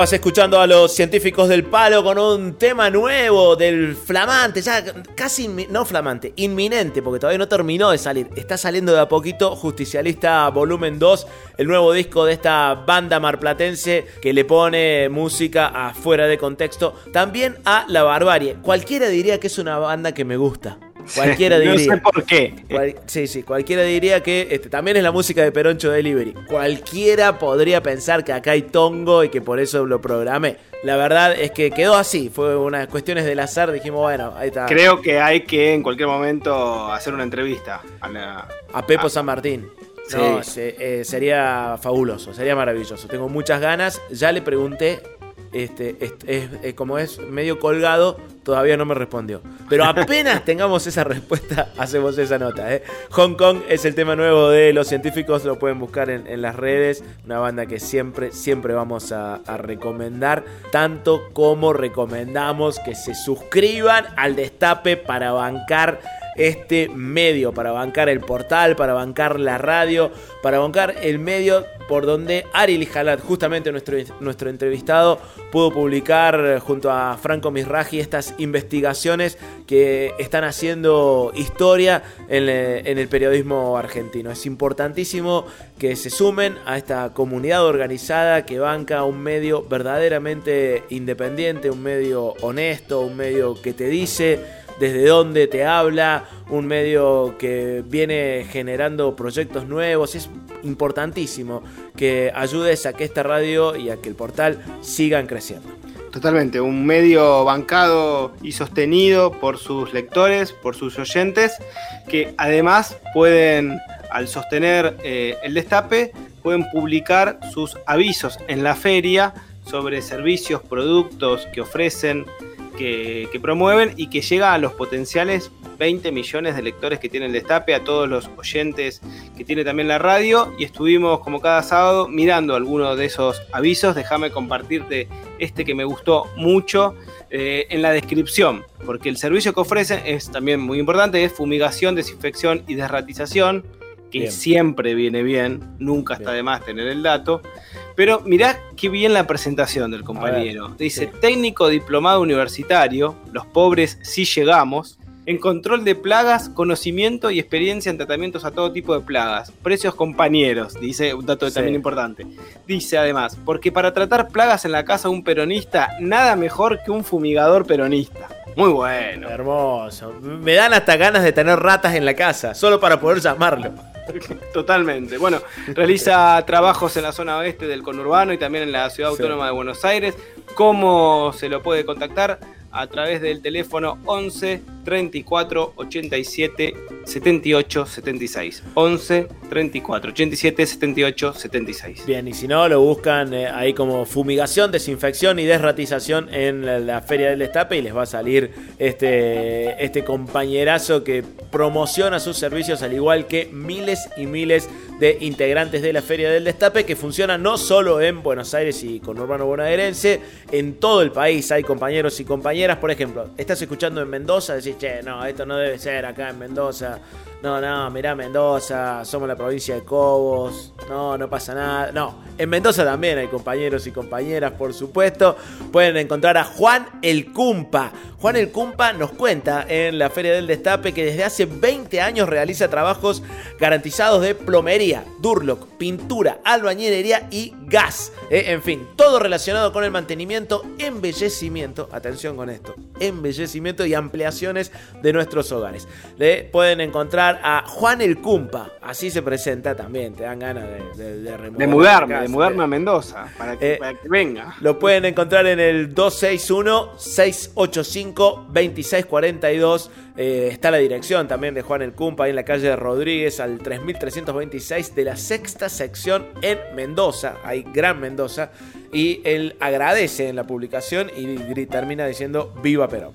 Estabas escuchando a los científicos del palo con un tema nuevo del flamante, ya casi, no flamante, inminente, porque todavía no terminó de salir. Está saliendo de a poquito Justicialista Volumen 2, el nuevo disco de esta banda marplatense que le pone música a fuera de contexto. También a La Barbarie. Cualquiera diría que es una banda que me gusta. Cualquiera no diría. sé por qué. Cual- sí, sí, cualquiera diría que este, también es la música de Peroncho Delivery. Cualquiera podría pensar que acá hay tongo y que por eso lo programé. La verdad es que quedó así, fue unas cuestiones del azar, dijimos, bueno, ahí está. Creo que hay que en cualquier momento hacer una entrevista a la- A Pepo. San Martín. Sí. No, se- eh, sería fabuloso, sería maravilloso. Tengo muchas ganas. Ya le pregunté este, es, es- como es medio colgado, todavía no me respondió. Pero apenas tengamos esa respuesta, hacemos esa nota. ¿eh? Hong Kong es el tema nuevo de los científicos, lo pueden buscar en, en las redes. Una banda que siempre, siempre vamos a, a recomendar, tanto como recomendamos que se suscriban al Destape para bancar este medio, para bancar el portal, para bancar la radio, para bancar el medio por donde Ari Lijalat, justamente nuestro, nuestro entrevistado, pudo publicar junto a Franco Misraji estas investigaciones que están haciendo historia en, eh, en el periodismo argentino. Es importantísimo que se sumen a esta comunidad organizada que banca un medio verdaderamente independiente, un medio honesto, un medio que te dice desde dónde te habla, un medio que viene generando proyectos nuevos. Es importantísimo que ayudes a que esta radio y a que el portal sigan creciendo. Totalmente, un medio bancado y sostenido por sus lectores, por sus oyentes, que además pueden, al sostener eh, el destape, pueden publicar sus avisos en la feria sobre servicios, productos que ofrecen, que, que promueven y que llega a los potenciales 20 millones de lectores que tiene el Destape, a todos los oyentes que tiene también la radio y estuvimos como cada sábado mirando algunos de esos avisos. Déjame compartirte este que me gustó mucho eh, en la descripción, porque el servicio que ofrecen es también muy importante, es fumigación, desinfección y desratización, que Bien. siempre viene bien, nunca está de más tener el dato. Pero mirá qué bien la presentación del compañero. Dice, sí. técnico diplomado universitario, los pobres sí llegamos, en control de plagas, conocimiento y experiencia en tratamientos a todo tipo de plagas. Precios compañeros, dice un dato Sí. también importante. Dice además, porque para tratar plagas en la casa de un peronista, nada mejor que un fumigador peronista. Muy bueno. Hermoso. Me dan hasta ganas de tener ratas en la casa, solo para poder llamarlo. Totalmente. Bueno, realiza trabajos en la zona oeste del conurbano y también en la ciudad Sí. autónoma de Buenos Aires. ¿Cómo se lo puede contactar? A través del teléfono 11 34 87 78 76. 11 34 87 78 76. Bien, y si no, lo buscan eh, ahí como fumigación, desinfección y desratización en la, Feria del Destape y les va a salir este, este compañerazo que promociona sus servicios al igual que miles y miles de integrantes de la Feria del Destape que funciona no solo en Buenos Aires y con Urbano Bonaerense, en todo el país hay compañeros y compañeras, por ejemplo, estás escuchando en Mendoza, decís, che, no, esto no debe ser acá en Mendoza, no, no, mirá Mendoza, somos la provincia de Cobos, no, no pasa nada, no, en Mendoza también hay compañeros y compañeras, por supuesto, pueden encontrar a Juan el Cumpa, Juan el Cumpa nos cuenta en la Feria del Destape que desde hace 20 años realiza trabajos garantizados de plomería, durlock, pintura, albañilería y gas. Eh, en fin, todo relacionado con el mantenimiento, embellecimiento, atención con esto, embellecimiento y ampliaciones de nuestros hogares. Le pueden encontrar a Juan el Cumpa, así se presenta también, te dan ganas de, de, de mudarme, casa, de mudarme a Mendoza, para que, Eh, para que venga. Lo pueden encontrar en el 261-685-2642. Eh, está la dirección también de Juan el Cumpa, ahí en la calle de Rodríguez, al 3326 de la sexta sección en Mendoza, ahí Gran Mendoza. Y él agradece en la publicación y termina diciendo Viva Perón.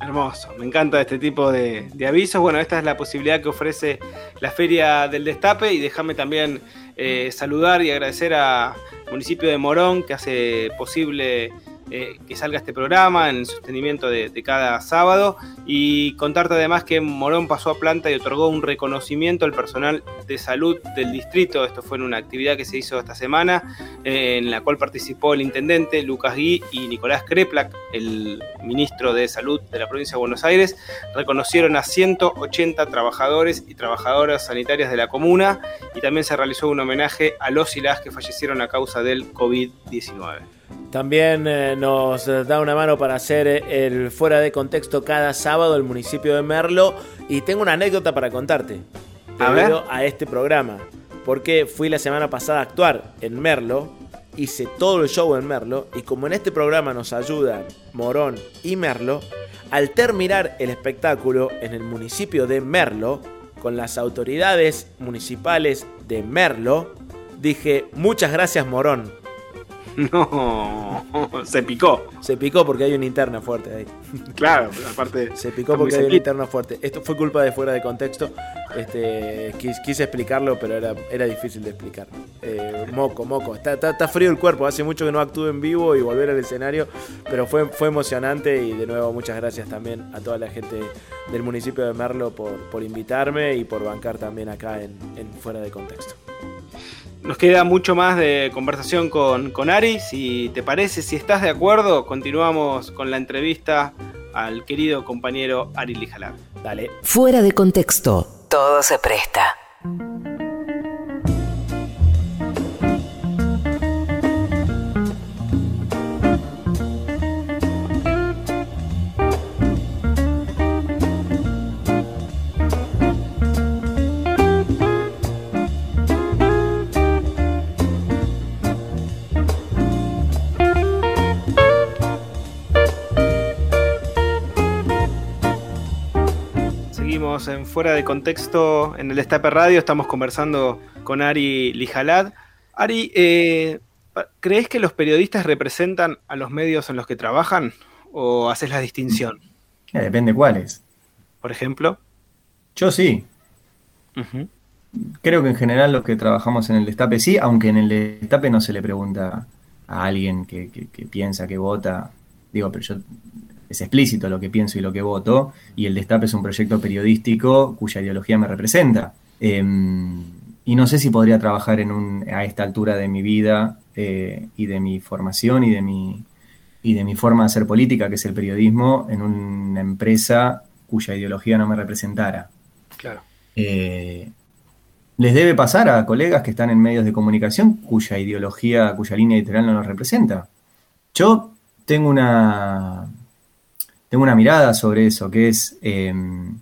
Hermoso, me encanta este tipo de, avisos. Bueno, esta es la posibilidad que ofrece la Feria del Destape y déjame también eh, saludar y agradecer al municipio de Morón que hace posible eh, que salga este programa en el sostenimiento de, de cada sábado y contarte además que Morón pasó a planta y otorgó un reconocimiento al personal de salud del distrito. Esto fue en una actividad que se hizo esta semana eh, en la cual participó el intendente Lucas Gui y Nicolás Kreplak, el ministro de Salud de la provincia de Buenos Aires, reconocieron a 180 trabajadores y trabajadoras sanitarias de la comuna y también se realizó un homenaje a los y las que fallecieron a causa del COVID-19. También eh, nos da una mano para hacer eh, el fuera de contexto cada sábado el municipio de Merlo. Y tengo una anécdota para contarte. A ver. a este programa. Porque fui la semana pasada a actuar en Merlo. Hice todo el show en Merlo. Y como en este programa nos ayudan Morón y Merlo, al terminar el espectáculo en el municipio de Merlo, con las autoridades municipales de Merlo, dije muchas gracias Morón. No, se picó. Se picó porque hay una interna fuerte ahí. Claro, aparte. Se picó porque hay una interna fuerte. Esto fue culpa de fuera de contexto. Este, quise, explicarlo, pero era, era difícil de explicar. Eh, moco, moco. Está, está, frío el cuerpo. Hace mucho que no actúo en vivo y volver al escenario. Pero fue, fue emocionante y de nuevo muchas gracias también a toda la gente del municipio de Merlo por, por invitarme y por bancar también acá en, en fuera de contexto. Nos queda mucho más de conversación con, con Ari. Si te parece, si estás de acuerdo, continuamos con la entrevista al querido compañero Ari Lijalab. Dale. Fuera de contexto, todo se presta. En Fuera de Contexto en el Destape Radio. Estamos conversando con Ari Lijalad. Ari, eh, ¿crees que los periodistas representan a los medios en los que trabajan o haces la distinción? Eh, depende cuáles. Por ejemplo. Yo sí. Creo que en general los que trabajamos en el Destape sí, aunque en el Destape no se le pregunta a alguien que piensa, que vota. Digo, pero yo es explícito lo que pienso y lo que voto, y el Destape es un proyecto periodístico cuya ideología me representa. Em, y no sé si podría trabajar en un, a esta altura de mi vida eh, y de mi formación y de mi, y de mi forma de hacer política, que es el periodismo, en una empresa cuya ideología no me representara. Claro. Eh, les debe pasar a colegas que están en medios de comunicación cuya ideología, cuya línea editorial no nos representa. Yo tengo una, tengo una mirada sobre eso, que es em,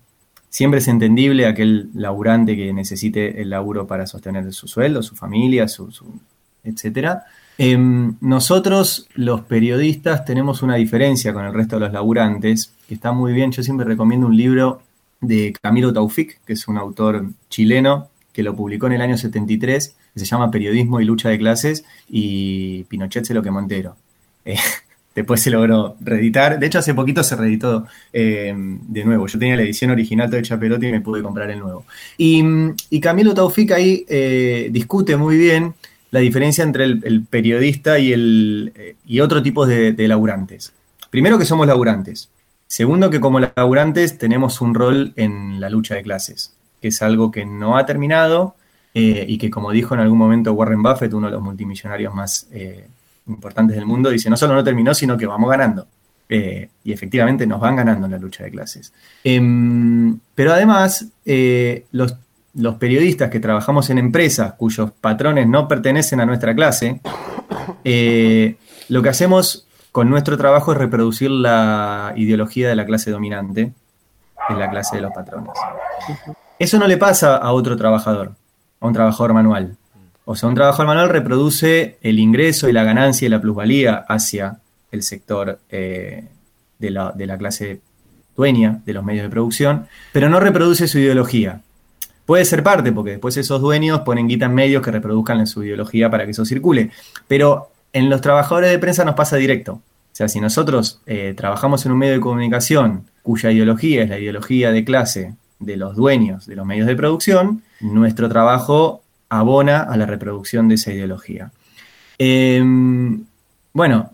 siempre es entendible aquel laburante que necesite el laburo para sostener su sueldo, su familia, su, etcétera. Em, nosotros, los periodistas, tenemos una diferencia con el resto de los laburantes, que está muy bien. Yo siempre recomiendo un libro de Camilo Taufik, que es un autor chileno, que lo publicó en el año 73, que se llama Periodismo y Lucha de Clases, y Pinochet se lo quemó entero. Eh, Después se logró reeditar. De hecho, hace poquito se reeditó eh, de nuevo. Yo tenía la edición original de Chaperotti y me pude comprar el nuevo. Y, Camilo Taufik ahí eh, discute muy bien la diferencia entre el, periodista y, el, eh, y otro tipo de, de, laburantes. Primero que somos laburantes. Segundo que como laburantes tenemos un rol en la lucha de clases, que es algo que no ha terminado y que como dijo en algún momento Warren Buffett, uno de los multimillonarios más importantes del mundo, dice, no solo no terminó, sino que vamos ganando. Eh, y efectivamente nos van ganando en la lucha de clases. Em, pero además, eh, los, periodistas que trabajamos en empresas cuyos patrones no pertenecen a nuestra clase, eh, lo que hacemos con nuestro trabajo es reproducir la ideología de la clase dominante, en la clase de los patrones. Eso no le pasa a otro trabajador, a un trabajador manual. O sea, un trabajador manual reproduce el ingreso y la ganancia y la plusvalía hacia el sector eh, de, la, clase dueña de los medios de producción, pero no reproduce su ideología. Puede ser parte, porque después esos dueños ponen guita en medios que reproduzcan su ideología para que eso circule. Pero en los trabajadores de prensa nos pasa directo. O sea, si nosotros eh, trabajamos en un medio de comunicación cuya ideología es la ideología de clase de los dueños de los medios de producción, nuestro trabajo abona a la reproducción de esa ideología. Em, bueno,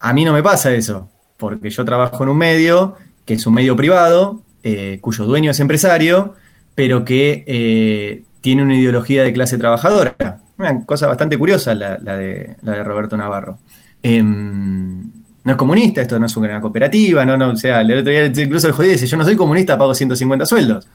a mí no me pasa eso, porque yo trabajo en un medio que es un medio privado, eh, cuyo dueño es empresario, pero que eh, tiene una ideología de clase trabajadora. Una cosa bastante curiosa la, de, Roberto Navarro. Em, no es comunista, esto no es una cooperativa, no, no, o sea, el otro día incluso el jodido dice, yo no soy comunista, pago 150 sueldos.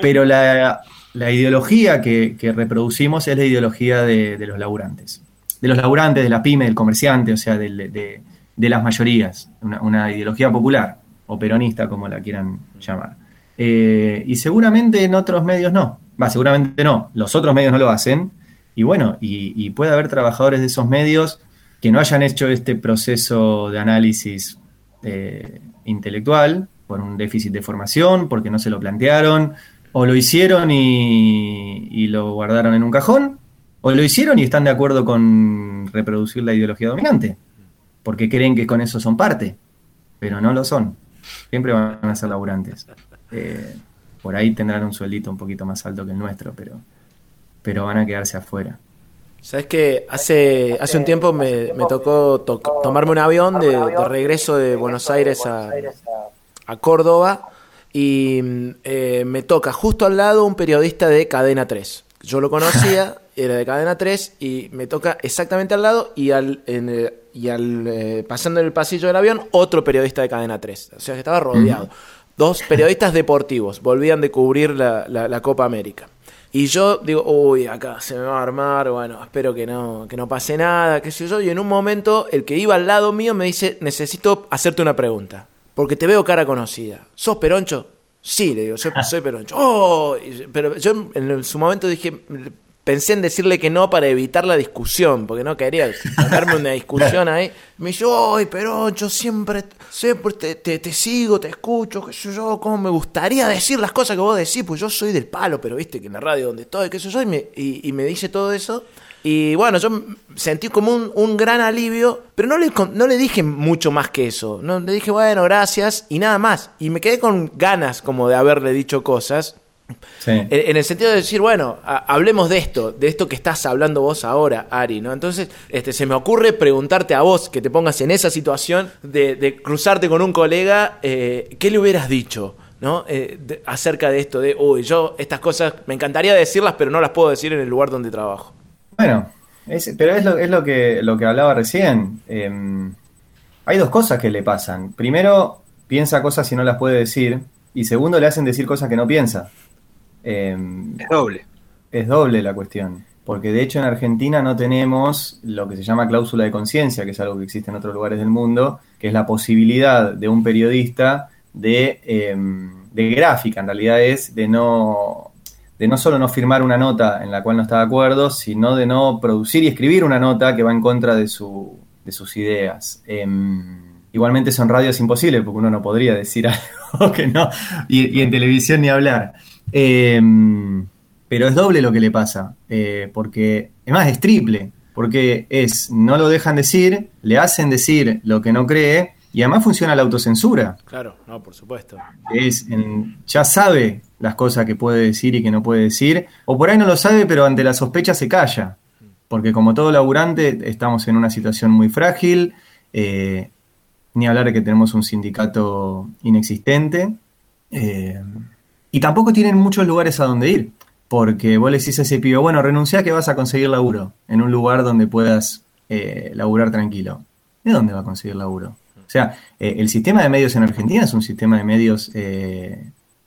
Pero la, la ideología que, reproducimos es la ideología de, los laburantes. De los laburantes, de la pyme, del comerciante, o sea, de, las mayorías. Una, ideología popular o peronista, como la quieran llamar. Eh, y seguramente en otros medios no. Va, seguramente no. Los otros medios no lo hacen. Y bueno, y, puede haber trabajadores de esos medios que no hayan hecho este proceso de análisis eh, intelectual por un déficit de formación, porque no se lo plantearon, o lo hicieron y, lo guardaron en un cajón, O lo hicieron y están de acuerdo con reproducir la ideología dominante, porque creen que con eso son parte, pero no lo son. Siempre van a ser laburantes. Eh, por ahí tendrán un sueldito un poquito más alto que el nuestro, pero, pero van a quedarse afuera. Sabes que hace, hace un tiempo me, tocó tomarme un avión de, regreso de Buenos Aires a Córdoba y eh, me toca justo al lado un periodista de Cadena 3. Yo lo conocía, era de Cadena 3 y me toca exactamente al lado y al, en y al eh, pasando en el pasillo del avión otro periodista de Cadena 3. O sea que estaba rodeado. Dos periodistas deportivos volvían de cubrir la, la, Copa América. Y yo digo, uy, acá se me va a armar, bueno, espero que no, que no pase nada, qué sé yo. Y en un momento el que iba al lado mío me dice, necesito hacerte una pregunta. Porque te veo cara conocida. ¿Sos Peroncho? Sí, le digo, soy, soy Peroncho. Oh, pero yo en su momento dije, pensé en decirle que no para evitar la discusión, porque no quería darme una discusión ahí. Me dice, ¡ay, Peroncho, siempre, siempre te, te, te, sigo, te escucho, qué sé yo, cómo me gustaría decir las cosas que vos decís, pues yo soy del palo, pero viste que en la radio donde estoy, qué sé yo, y me, y, y me dice todo eso. Y bueno, yo sentí como un, un gran alivio, pero no le, no le dije mucho más que eso. No, le dije, bueno, gracias y nada más. Y me quedé con ganas como de haberle dicho cosas. En, el sentido de decir, bueno, hablemos de esto, de esto que estás hablando vos ahora, Ari, ¿no? Entonces, este, se me ocurre preguntarte a vos, que te pongas en esa situación de, cruzarte con un colega, eh, ¿qué le hubieras dicho? ¿no? Eh, acerca de esto, de, uy, yo estas cosas me encantaría decirlas, pero no las puedo decir en el lugar donde trabajo. Bueno, pero es, lo, es lo, que, lo que hablaba recién. Em, hay dos cosas que le pasan. Primero, piensa cosas y no las puede decir. Y segundo, le hacen decir cosas que no piensa. Em, es doble. Es doble la cuestión. Porque de hecho en Argentina no tenemos lo que se llama cláusula de conciencia, que es algo que existe en otros lugares del mundo, que es la posibilidad de un periodista de, em, de gráfica, en realidad es de no de no solo no firmar una nota en la cual no está de acuerdo, sino de no producir y escribir una nota que va en contra de, su, de sus ideas. Em, igualmente son radios imposibles, porque uno no podría decir algo que no, y, en televisión ni hablar. Em, pero es doble lo que le pasa, eh, porque, además es triple, porque es, no lo dejan decir, le hacen decir lo que no cree, y además funciona la autocensura. Claro, no, por supuesto. Es, ya sabe las cosas que puede decir y que no puede decir, o por ahí no lo sabe, pero ante la sospecha se calla, porque como todo laburante estamos en una situación muy frágil, eh, ni hablar de que tenemos un sindicato inexistente, eh, y tampoco tienen muchos lugares a donde ir, porque vos le decís a ese pibe, bueno, renuncia que vas a conseguir laburo en un lugar donde puedas eh, laburar tranquilo. ¿De dónde va a conseguir laburo? O sea, el sistema de medios en Argentina es un sistema de medios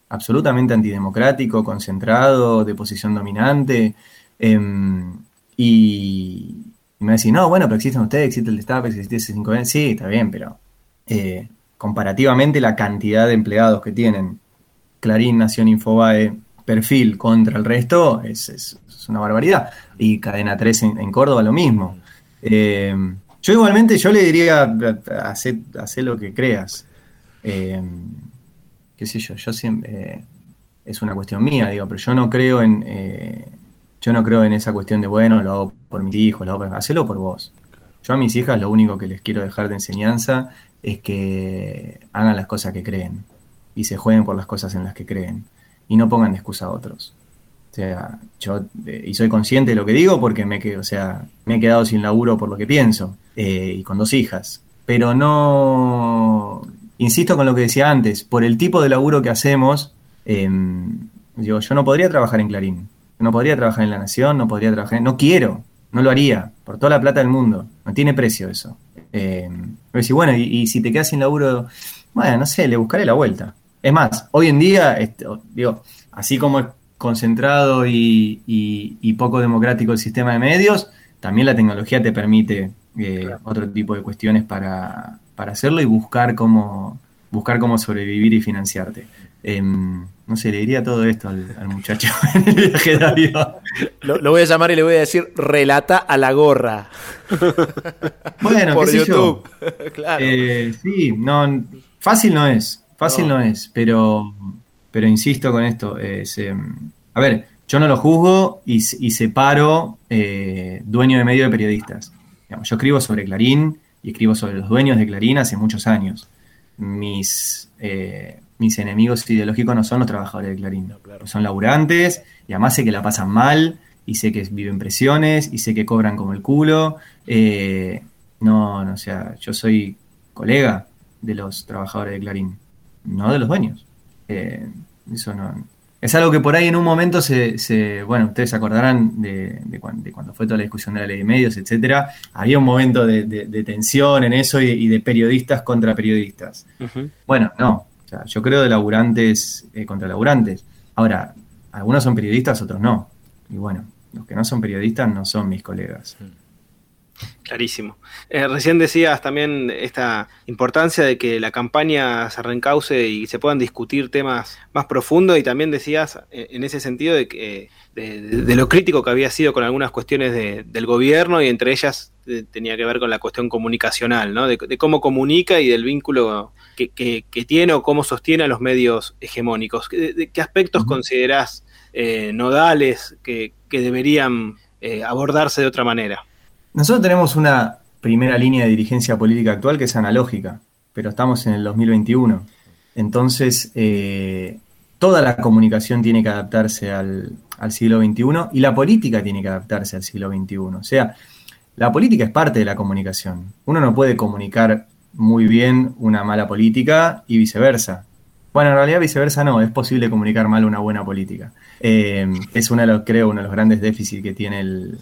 absolutamente antidemocrático, concentrado, de posición dominante. Em, y, me decís, no, bueno, pero existen ustedes, existe el Destape, existe ese 5 Sí, está bien, pero eh, comparativamente la cantidad de empleados que tienen Clarín, Nación, Infobae, perfil contra el resto es, una barbaridad. Y Cadena 3 en, Córdoba lo mismo. Em, yo igualmente, yo le diría, hacer, lo que creas. Qué sé yo, yo siempre, eh, es una cuestión mía, digo, pero yo no creo en, eh, yo no creo en esa cuestión de, bueno, lo hago por mis hijos, lo hago por, hacelo por vos. Yo a mis hijas lo único que les quiero dejar de enseñanza es que hagan las cosas que creen y se jueguen por las cosas en las que creen y no pongan de excusa a otros. O sea, yo, eh, y soy consciente de lo que digo porque me, o sea, me he quedado sin laburo por lo que pienso y con dos hijas. Pero no, insisto con lo que decía antes, por el tipo de laburo que hacemos, em, digo, yo no podría trabajar en Clarín, no podría trabajar en La Nación, no podría trabajar, en, no quiero, no lo haría, por toda la plata del mundo, no tiene precio eso. Eh, bueno, y, si te quedas sin laburo, bueno, no sé, le buscaré la vuelta. Es más, hoy en día, digo, así como es concentrado y, poco democrático el sistema de medios, también la tecnología te permite eh, otro tipo de cuestiones para, para hacerlo y buscar cómo, buscar cómo sobrevivir y financiarte. Em, no sé, le diría todo esto al, muchacho en el viaje de avión. Lo, voy a llamar y le voy a decir, relata a la gorra. Bueno, por YouTube. claro. Eh, sí, no, fácil no es, fácil no, es, pero, pero insisto con esto. Em, a ver, yo no lo juzgo y, y separo eh, dueño de medio de periodistas. Digamos, yo escribo sobre Clarín y escribo sobre los dueños de Clarín hace muchos años. Mis, eh, mis enemigos ideológicos no son los trabajadores de Clarín, son laburantes y además sé que la pasan mal y sé que viven presiones y sé que cobran como el culo. Eh, no, no, o sea, yo soy colega de los trabajadores de Clarín, no de los dueños. Eh, eso no, es algo que por ahí en un momento se, bueno, ustedes se acordarán de, cuando, fue toda la discusión de la ley de medios, etcétera, había un momento de, tensión en eso y, de periodistas contra periodistas. Bueno, no, yo creo de laburantes eh, contra laburantes. Ahora, algunos son periodistas, otros no. Y bueno, los que no son periodistas no son mis colegas. Clarísimo. Eh, recién decías también esta importancia de que la campaña se reencauce y se puedan discutir temas más profundos y también decías eh, en ese sentido de, que, de, lo crítico que había sido con algunas cuestiones del gobierno y entre ellas eh, tenía que ver con la cuestión comunicacional, ¿no? de, cómo comunica y del vínculo que, tiene o cómo sostiene a los medios hegemónicos. ¿De, qué aspectos considerás nodales que, deberían abordarse de otra manera? Nosotros tenemos una primera línea de dirigencia política actual que es analógica, pero estamos en el 2021. Entonces, eh, toda la comunicación tiene que adaptarse al, siglo XXI y la política tiene que adaptarse al siglo XXI. O sea, la política es parte de la comunicación. Uno no puede comunicar muy bien una mala política y viceversa. Bueno, en realidad viceversa no, es posible comunicar mal una buena política. Eh, es uno de los, creo, uno de los grandes déficits que tiene el,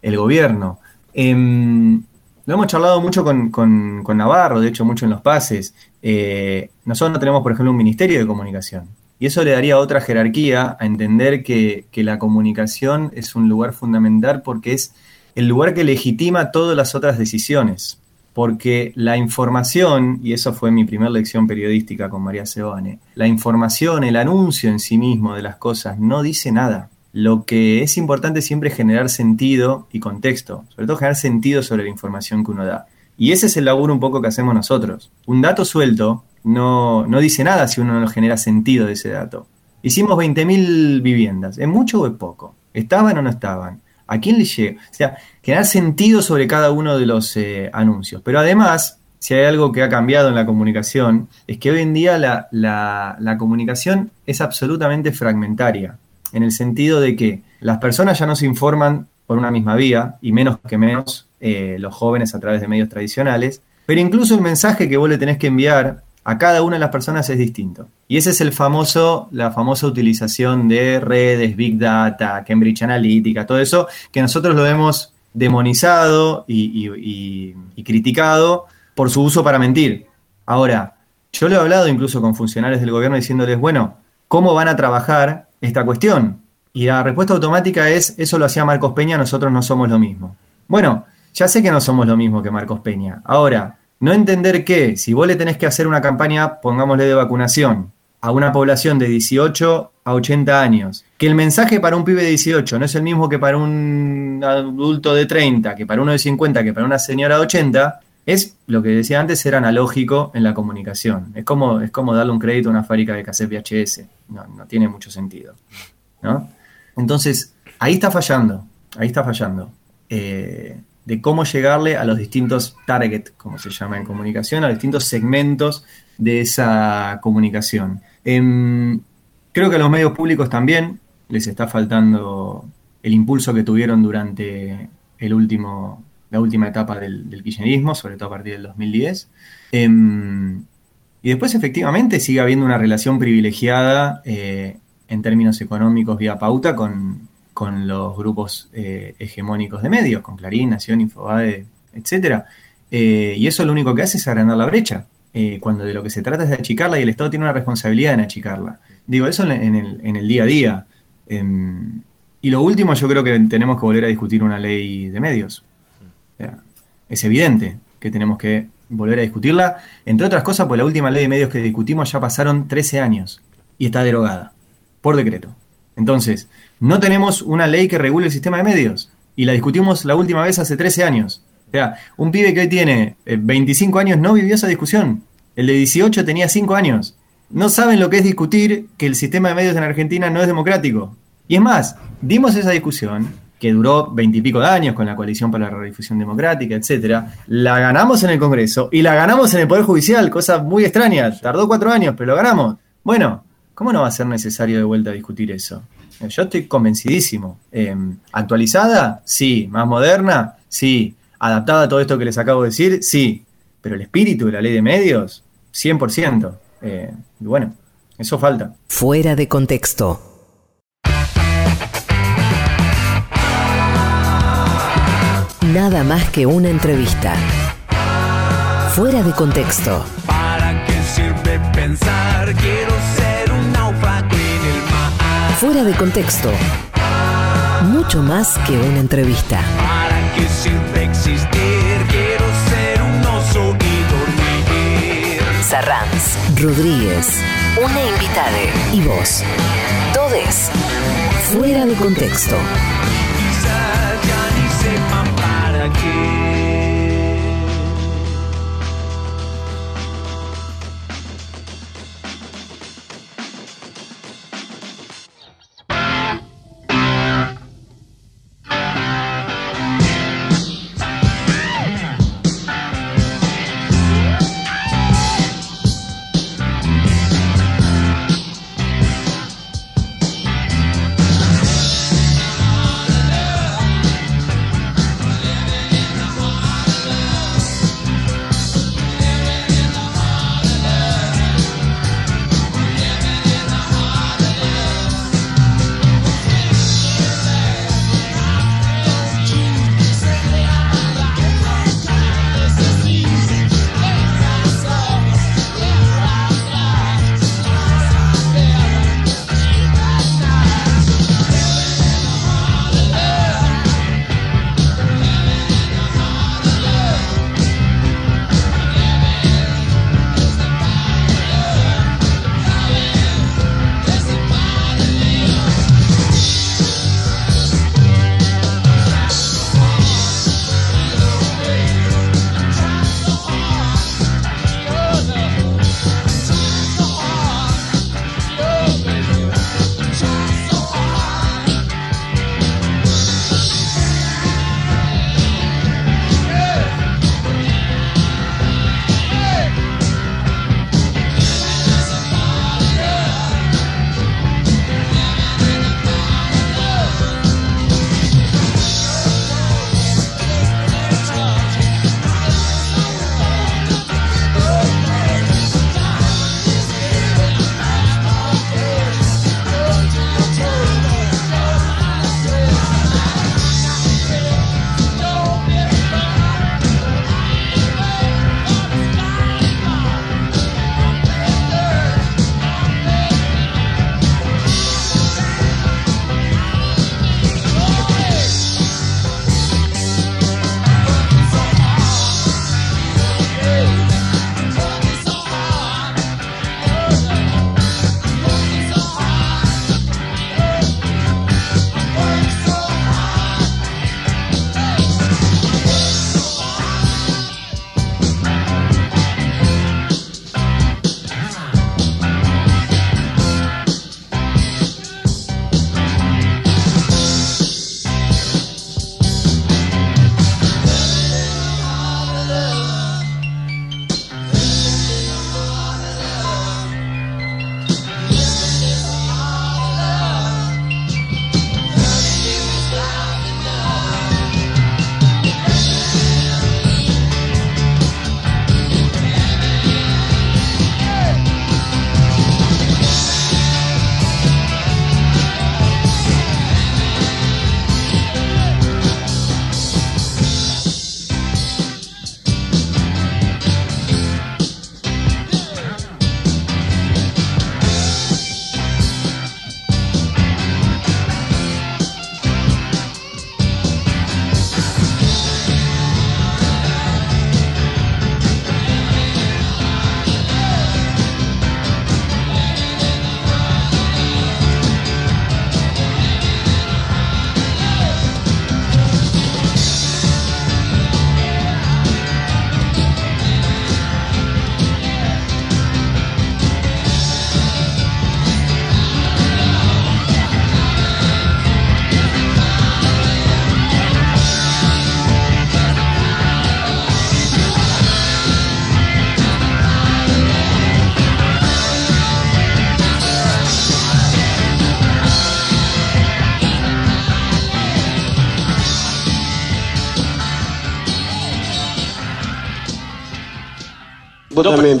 el gobierno. Em, lo hemos charlado mucho con, Navarro, de hecho mucho en los pases. Eh, nosotros no tenemos, por ejemplo, un ministerio de comunicación. Y eso le daría otra jerarquía a entender que, la comunicación es un lugar fundamental porque es el lugar que legitima todas las otras decisiones. Porque la información, y eso fue mi primera lección periodística con María Sebane, la información, el anuncio en sí mismo de las cosas no dice nada. Lo que es importante siempre es generar sentido y contexto, sobre todo generar sentido sobre la información que uno da. Y ese es el laburo un poco que hacemos nosotros. Un dato suelto no, dice nada si uno no genera sentido de ese dato. Hicimos 20.000 viviendas. ¿Es mucho o es poco? ¿Estaban o no estaban? ¿A quién le llega? O sea, generar sentido sobre cada uno de los eh, anuncios. Pero además, si hay algo que ha cambiado en la comunicación, es que hoy en día la, la comunicación es absolutamente fragmentaria en el sentido de que las personas ya no se informan por una misma vía, y menos que menos eh, los jóvenes a través de medios tradicionales, pero incluso el mensaje que vos le tenés que enviar a cada una de las personas es distinto. Y ese es el famoso, la famosa utilización de redes, Big Data, Cambridge Analytica, todo eso, que nosotros lo hemos demonizado y, y criticado por su uso para mentir. Ahora, yo lo he hablado incluso con funcionarios del gobierno diciéndoles, bueno, ¿cómo van a trabajar esta cuestión. Y la respuesta automática es, eso lo hacía Marcos Peña, nosotros no somos lo mismo. Bueno, ya sé que no somos lo mismo que Marcos Peña. Ahora, no entender que si vos le tenés que hacer una campaña, pongámosle de vacunación, a una población de 18 a 80 años, que el mensaje para un pibe de 18 no es el mismo que para un adulto de 30, que para uno de 50, que para una señora de 80, es lo que decía antes, ser analógico en la comunicación. Es como, es como darle un crédito a una fábrica de cassette VHS. No, no tiene mucho sentido. ¿no? Entonces, ahí está fallando. Ahí está fallando. Eh, de cómo llegarle a los distintos targets, como se llama en comunicación, a los distintos segmentos de esa comunicación. Em, creo que a los medios públicos también les está faltando el impulso que tuvieron durante el último la última etapa del, kirchnerismo, sobre todo a partir del 2010. Em, y después efectivamente sigue habiendo una relación privilegiada eh, en términos económicos vía pauta con, los grupos eh, hegemónicos de medios, con Clarín, Nación, Infobae, etc. Eh, y eso lo único que hace es agrandar la brecha, cuando de lo que se trata es de achicarla y el Estado tiene una responsabilidad en achicarla. Digo, eso en el, en el día a día. Em, y lo último, yo creo que tenemos que volver a discutir una ley de medios es evidente que tenemos que volver a discutirla, entre otras cosas, pues la última ley de medios que discutimos ya pasaron 13 años y está derogada por decreto. Entonces, no tenemos una ley que regule el sistema de medios y la discutimos la última vez hace 13 años. O sea, un pibe que hoy tiene 25 eh, años no vivió esa discusión. El de 18 tenía 5 años. No saben lo que es discutir que el sistema de medios en Argentina no es democrático. Y es más, dimos esa discusión que duró veintipico de años con la coalición para la redifusión democrática, etcétera. La ganamos en el Congreso y la ganamos en el Poder Judicial, cosa muy extraña. Tardó cuatro años, pero lo ganamos. Bueno, ¿cómo no va a ser necesario de vuelta discutir eso? Yo estoy convencidísimo. Eh, ¿Actualizada? Sí. ¿Más moderna? Sí. ¿Adaptada a todo esto que les acabo de decir? Sí. Pero el espíritu de la ley de medios, 100%. Eh, y bueno, eso falta. Fuera de contexto. Nada más que una entrevista. Fuera de contexto. ¿Para qué sirve pensar? Quiero ser un náufrago en el mar. Fuera de contexto. Mucho más que una entrevista. ¿Para qué sirve existir? Quiero ser un oso y dormir. Sarranz, Rodríguez, una invitada y vos. Todes. Fuera de contexto. Para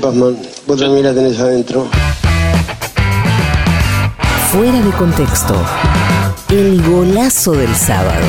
también, Pazman. Vos también la tenés adentro. Fuera de contexto. El golazo del sábado.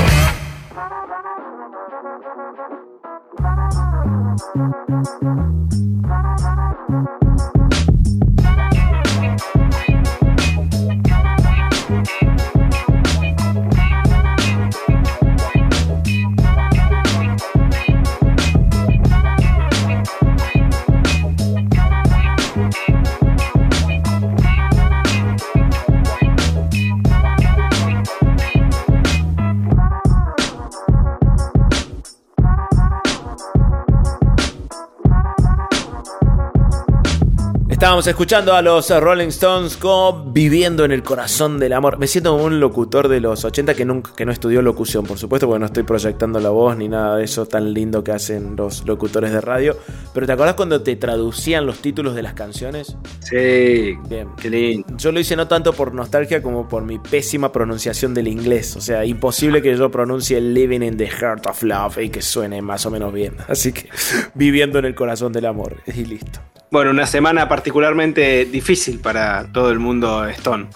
Estábamos escuchando a los Rolling Stones con Viviendo en el Corazón del Amor. Me siento como un locutor de los 80 que, nunca, que no estudió locución, por supuesto, porque no estoy proyectando la voz ni nada de eso tan lindo que hacen los locutores de radio. Pero ¿te acordás cuando te traducían los títulos de las canciones? Sí, Bien. qué lindo. Yo lo hice no tanto por nostalgia como por mi pésima pronunciación del inglés. O sea, imposible que yo pronuncie Living in the Heart of Love y que suene más o menos bien. Así que viviendo en el corazón del amor. Y listo. Bueno, una semana particularmente difícil para todo el mundo Stone.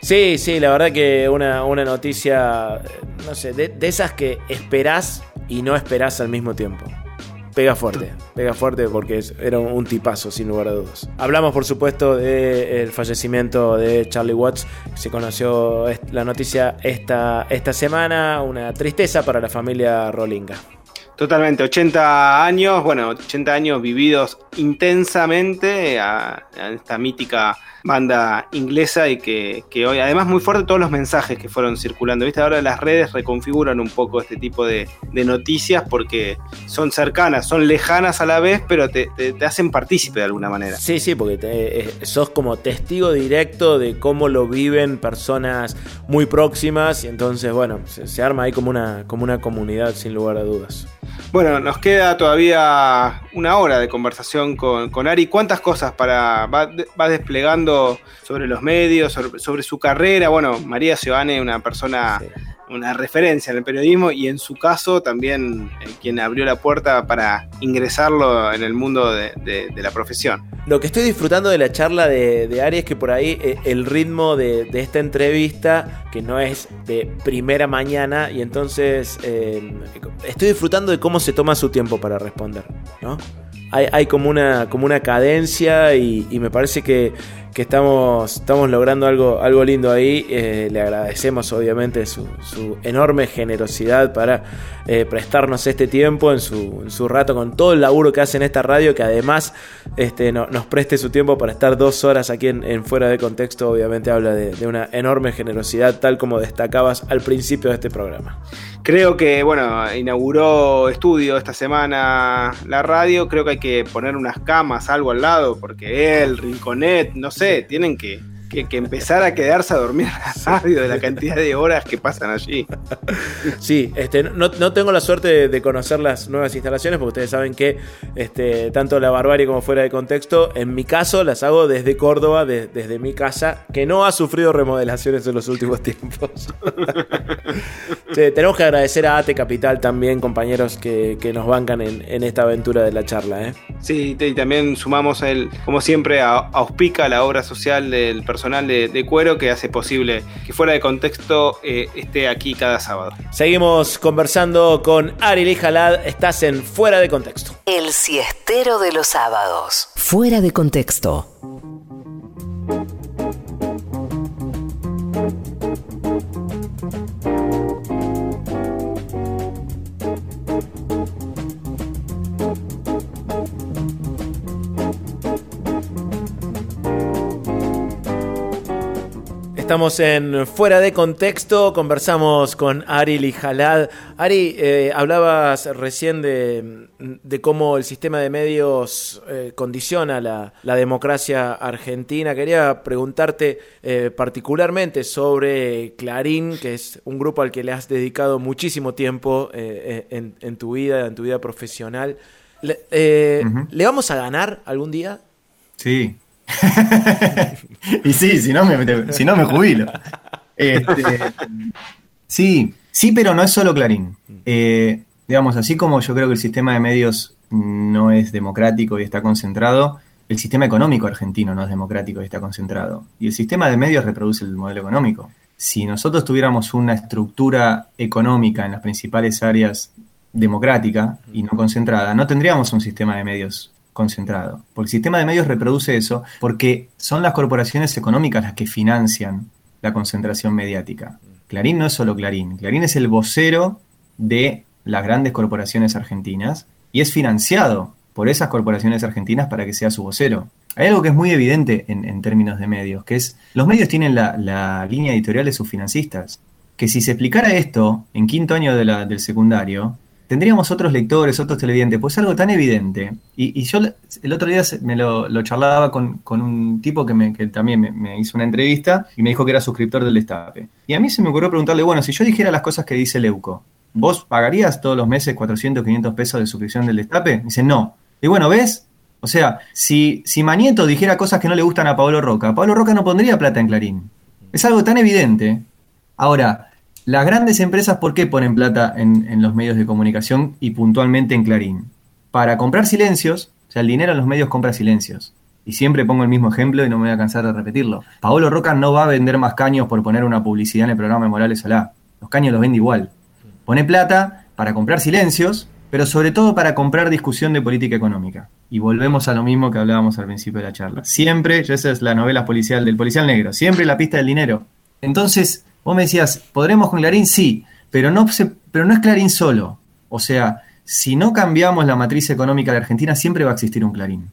Sí, sí, la verdad que una, una noticia, no sé, de, de esas que esperás y no esperás al mismo tiempo. Pega fuerte, pega fuerte porque era un, tipazo, sin lugar a dudas. Hablamos, por supuesto, del fallecimiento de Charlie Watts. Se conoció la noticia esta, esta semana, una tristeza para la familia Rolinga. Totalmente, 80 años, bueno, 80 años vividos intensamente a, esta mítica banda inglesa y que, que hoy, además muy fuerte todos los mensajes que fueron circulando, ¿viste? Ahora las redes reconfiguran un poco este tipo de, noticias porque son cercanas, son lejanas a la vez, pero te, te- hacen partícipe de alguna manera. Sí, sí, porque te- eh, sos como testigo directo de cómo lo viven personas muy próximas y entonces, bueno, se, se arma ahí como una, como una comunidad sin lugar a dudas. Bueno, nos queda todavía una hora de conversación con, con Ari. ¿Cuántas cosas para va, va desplegando sobre los medios, sobre, sobre su carrera? Bueno, María Giovanni, una persona. Una referencia en el periodismo y en su caso también eh, quien abrió la puerta para ingresarlo en el mundo de, la profesión. Lo que estoy disfrutando de la charla de, Ari es que por ahí eh, el ritmo de, esta entrevista, que no es de primera mañana, y entonces eh, estoy disfrutando de cómo se toma su tiempo para responder, ¿no? Hay, como, una, como una cadencia y me parece que, que estamos, estamos logrando algo, algo lindo ahí. Eh, le agradecemos obviamente su, su enorme generosidad para eh, prestarnos este tiempo en su, su rato con todo el laburo que hace en esta radio, que además este, no- nos preste su tiempo para estar dos horas aquí en, en Fuera de Contexto, obviamente habla de, de una enorme generosidad, tal como destacabas al principio de este programa. Creo que, bueno, inauguró estudio esta semana la radio. Creo que hay que poner unas camas, algo al lado, porque él, Rinconet, no sé, tienen que, que- que empezar a quedarse a dormir en la radio de la cantidad de horas que pasan allí. Sí, este, no, no tengo la suerte de, de conocer las nuevas instalaciones, porque ustedes saben que este, tanto la barbarie como fuera de contexto, en mi caso las hago desde Córdoba, de- desde mi casa, que no ha sufrido remodelaciones en los últimos tiempos. Sí, tenemos que agradecer a AT Capital también, compañeros que, que nos bancan en, en esta aventura de la charla. ¿eh? Sí, y también sumamos, el, como siempre, a Auspica, la obra social del personal de, de cuero que hace posible que fuera de contexto eh, esté aquí cada sábado. Seguimos conversando con Ari Lijalad, estás en Fuera de Contexto. El siestero de los sábados. Fuera de contexto. Estamos en Fuera de Contexto, conversamos con Ari Lijalad. Ari, eh, hablabas recién de, de cómo el sistema de medios eh, condiciona la, la democracia argentina. Quería preguntarte eh, particularmente sobre Clarín, que es un grupo al que le has dedicado muchísimo tiempo eh, en, en tu vida, en tu vida profesional. Le, eh, Ujú. ¿Le vamos a ganar algún día? Sí. y sí, si no me, si no me jubilo. Este, sí, sí, pero no es solo Clarín. Eh, digamos, así como yo creo que el sistema de medios no es democrático y está concentrado, el sistema económico argentino no es democrático y está concentrado. Y el sistema de medios reproduce el modelo económico. Si nosotros tuviéramos una estructura económica en las principales áreas democrática y no concentrada, no tendríamos un sistema de medios concentrado. Porque el sistema de medios reproduce eso porque son las corporaciones económicas las que financian la concentración mediática. Clarín no es solo Clarín, Clarín es el vocero de las grandes corporaciones argentinas y es financiado por esas corporaciones argentinas para que sea su vocero. Hay algo que es muy evidente en, términos de medios, que es los medios tienen la, línea editorial de sus financistas. Que si se explicara esto en quinto año del secundario, tendríamos otros lectores, otros televidentes, pues algo tan evidente. Y, yo el otro día me lo, charlaba con, un tipo que, me, también me, hizo una entrevista y me dijo que era suscriptor del Destape. Y a mí se me ocurrió preguntarle, bueno, si yo dijera las cosas que dice Leuco, ¿vos pagarías todos los meses 400, 500 pesos de suscripción del Destape? dice, no. Y bueno, ¿ves? O sea, si, si Manieto dijera cosas que no le gustan a Pablo Roca, Pablo Roca no pondría plata en Clarín. Es algo tan evidente. Ahora, las grandes empresas, ¿por qué ponen plata en, los medios de comunicación y puntualmente en Clarín? Para comprar silencios, o sea, el dinero en los medios compra silencios. Y siempre pongo el mismo ejemplo y no me voy a cansar de repetirlo. Paolo Roca no va a vender más caños por poner una publicidad en el programa de Morales Alá. Los caños los vende igual. Pone plata para comprar silencios, pero sobre todo para comprar discusión de política económica. Y volvemos a lo mismo que hablábamos al principio de la charla. Siempre, esa es la novela policial del policial negro, siempre la pista del dinero. Entonces, Vos me decías, ¿podremos con Clarín? Sí, pero no, pero no es Clarín solo. O sea, si no cambiamos la matriz económica de Argentina, siempre va a existir un Clarín.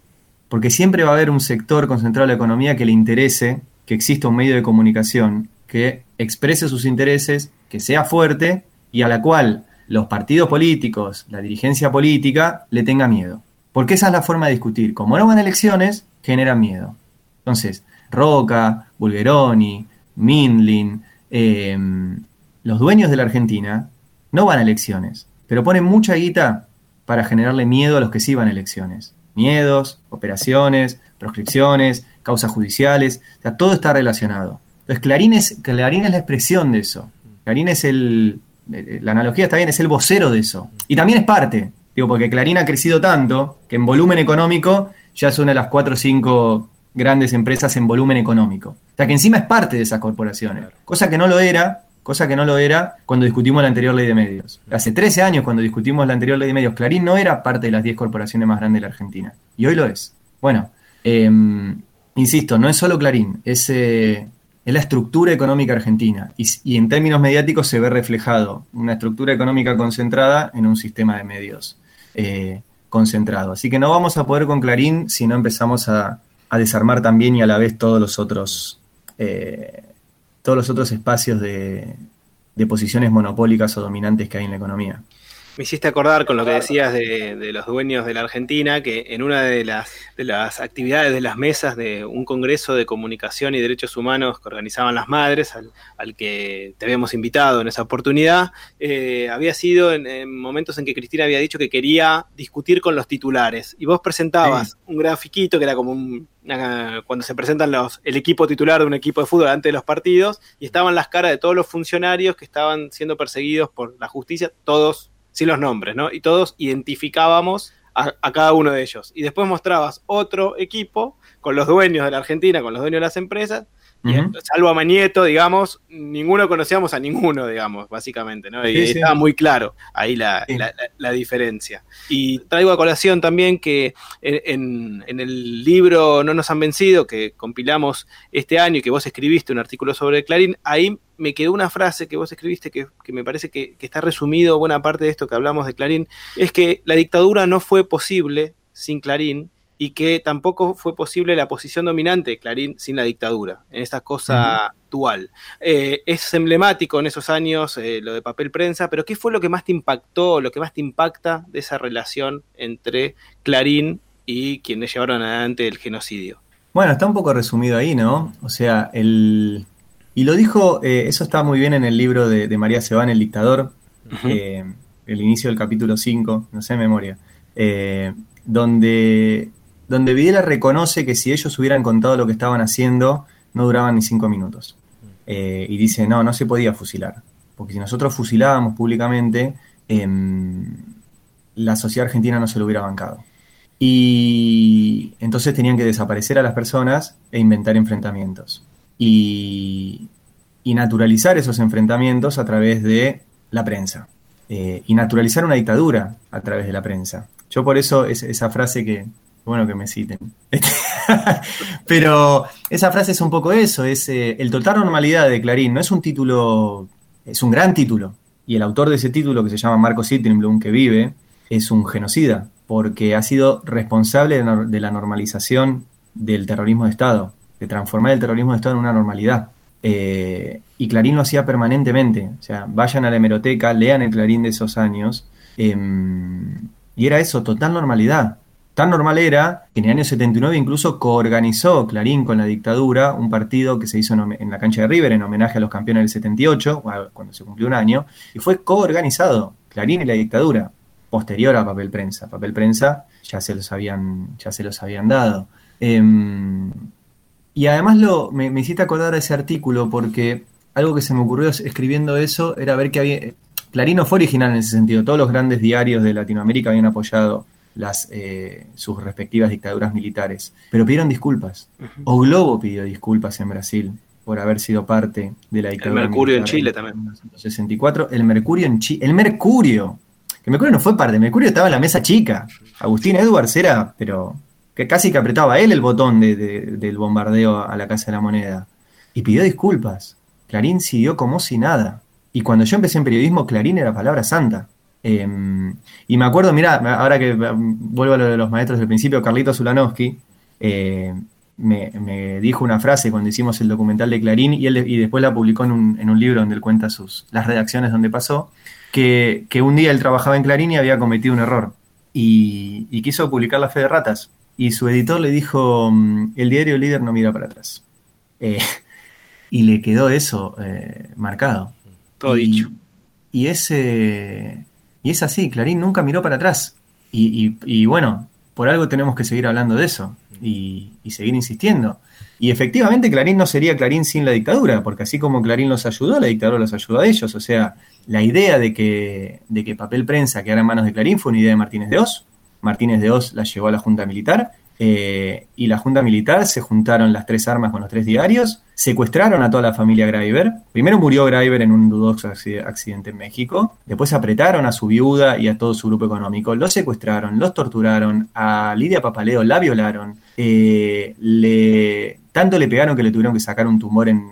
Porque siempre va a haber un sector concentrado en la economía que le interese que exista un medio de comunicación que exprese sus intereses, que sea fuerte y a la cual los partidos políticos, la dirigencia política, le tenga miedo. Porque esa es la forma de discutir. Como no van elecciones, generan miedo. Entonces, Roca, Bulgeroni, Mindlin, Em, los dueños de la Argentina no van a elecciones, pero ponen mucha guita para generarle miedo a los que sí van a elecciones. Miedos, operaciones, proscripciones, causas judiciales, o sea, todo está relacionado. Entonces, Clarín es, Clarín es la expresión de eso. Clarín es el, la analogía está bien, es el vocero de eso. Y también es parte, digo, porque Clarín ha crecido tanto que en volumen económico ya es una de las cuatro o cinco grandes empresas en volumen económico. O sea que encima es parte de esas corporaciones, cosa que no lo era, cosa que no lo era cuando discutimos la anterior ley de medios. Hace 13 años cuando discutimos la anterior ley de medios, Clarín no era parte de las 10 corporaciones más grandes de la Argentina. Y hoy lo es. Bueno, em, insisto, no es solo Clarín, es, eh, es la estructura económica argentina. Y, en términos mediáticos se ve reflejado una estructura económica concentrada en un sistema de medios eh, concentrado. Así que no vamos a poder con Clarín si no empezamos a, a desarmar también y a la vez todos los otros, eh, todos los otros espacios de, de posiciones monopólicas o dominantes que hay en la economía. Me hiciste acordar con lo que decías de, los dueños de la Argentina, que en una de las, de las actividades de las mesas de un congreso de comunicación y derechos humanos que organizaban las madres, al, que te habíamos invitado en esa oportunidad, eh, había sido en, momentos en que Cristina había dicho que quería discutir con los titulares. Y vos presentabas un grafiquito que era como un, cuando se presentan los, el equipo titular de un equipo de fútbol antes de los partidos, y estaban las caras de todos los funcionarios que estaban siendo perseguidos por la justicia, todos sin los nombres, ¿no? Y todos identificábamos a, cada uno de ellos. Y después mostrabas otro equipo con los dueños de la Argentina, con los dueños de las empresas, salvo a Manieto, digamos, ninguno conocíamos a ninguno, digamos, básicamente, ¿no? Y estaba muy claro ahí la, diferencia. Y traigo a colación también que en, el libro No nos han vencido, que compilamos este año y que vos escribiste un artículo sobre Clarín, ahí me quedó una frase que vos escribiste que, me parece que, que está resumido buena parte de esto que hablamos de Clarín, es que la dictadura no fue posible sin Clarín y que tampoco fue posible la posición dominante de Clarín sin la dictadura, en esta cosa actual. Eh, es emblemático en esos años eh, lo de papel prensa, pero ¿qué fue lo que más te impactó, lo que más te impacta de esa relación entre Clarín y quienes llevaron adelante el genocidio? Bueno, está un poco resumido ahí, ¿no? O sea, el... Y lo dijo, eh, eso está muy bien en el libro de, María Sebán, El dictador, el inicio del capítulo 5, no sé de memoria, donde donde Videla reconoce que si ellos hubieran contado lo que estaban haciendo, no duraban ni cinco minutos. Eh, y dice, no, no se podía fusilar. Porque si nosotros fusilábamos públicamente, em, la sociedad argentina no se lo hubiera bancado. Y entonces tenían que desaparecer a las personas e inventar enfrentamientos. Y, y naturalizar esos enfrentamientos a través de la prensa. Eh, y naturalizar una dictadura a través de la prensa. Yo por eso es, esa frase que, bueno que me citen. Pero esa frase es un poco eso, es eh, el total normalidad de Clarín, no es un título, es un gran título. Y el autor de ese título, que se llama Marco Sittenblum, que vive, es un genocida, porque ha sido responsable de, la normalización del terrorismo de Estado, de transformar el terrorismo de Estado en una normalidad. Eh, y Clarín lo hacía permanentemente. O sea, vayan a la hemeroteca, lean el Clarín de esos años. em, y era eso, total normalidad. Tan normal era que en el año 79 incluso coorganizó Clarín con la dictadura un partido que se hizo en, la cancha de River en homenaje a los campeones del 78, cua- cuando se cumplió un año, y fue coorganizado Clarín y la dictadura, posterior a Papel Prensa. Papel Prensa ya se los habían, ya se los habían dado. Em, y además me, me hiciste acordar a ese artículo porque algo que se me ocurrió es- escribiendo eso era ver que había... Clarín no fue original en ese sentido. Todos los grandes diarios de Latinoamérica habían apoyado las, eh, sus respectivas dictaduras militares, pero pidieron disculpas. O Globo pidió disculpas en Brasil por haber sido parte de la dictadura. Mercurio en Chile también. 1964, el Mercurio en Chile. El Mercurio. Que Mercurio no fue parte, el Mercurio estaba en la mesa chica. Agustín Edwards era, pero que casi que apretaba él el botón de- de- del bombardeo a la Casa de la Moneda. Y pidió disculpas. Clarín siguió como si nada. Y cuando yo empecé en periodismo, Clarín era palabra santa. Eh, y me acuerdo, mirá, ahora que mm, vuelvo a lo de los maestros del principio, Carlito Zulanowski eh, me, me dijo una frase cuando hicimos el documental de Clarín y, él, y después la publicó en un, en un libro donde él cuenta sus, las redacciones donde pasó, que, que un día él trabajaba en Clarín y había cometido un error y, y quiso publicar La Fe de Ratas. Y su editor le dijo, mm, el diario líder no mira para atrás. Eh, y le quedó eso eh, marcado. Todo Y- dicho. Y es, eh, y es así, Clarín nunca miró para atrás. Y, y- bueno, por algo tenemos que seguir hablando de eso y, y seguir insistiendo. Y efectivamente Clarín no sería Clarín sin la dictadura, porque así como Clarín los ayudó, la dictadura los ayudó a ellos. O sea, la idea de que, de que papel prensa quedara en manos de Clarín fue una idea de Martínez de Oz. Martínez de Oz la llevó a la Junta Militar eh, y la Junta Militar se juntaron las tres armas con los tres diarios, secuestraron a toda la familia Graeber. Primero murió Graeber en un dudoso acci- accidente en México, después apretaron a su viuda y a todo su grupo económico, los secuestraron, los torturaron, a Lidia Papaleo la violaron, eh, le, tanto le pegaron que le tuvieron que sacar un tumor en-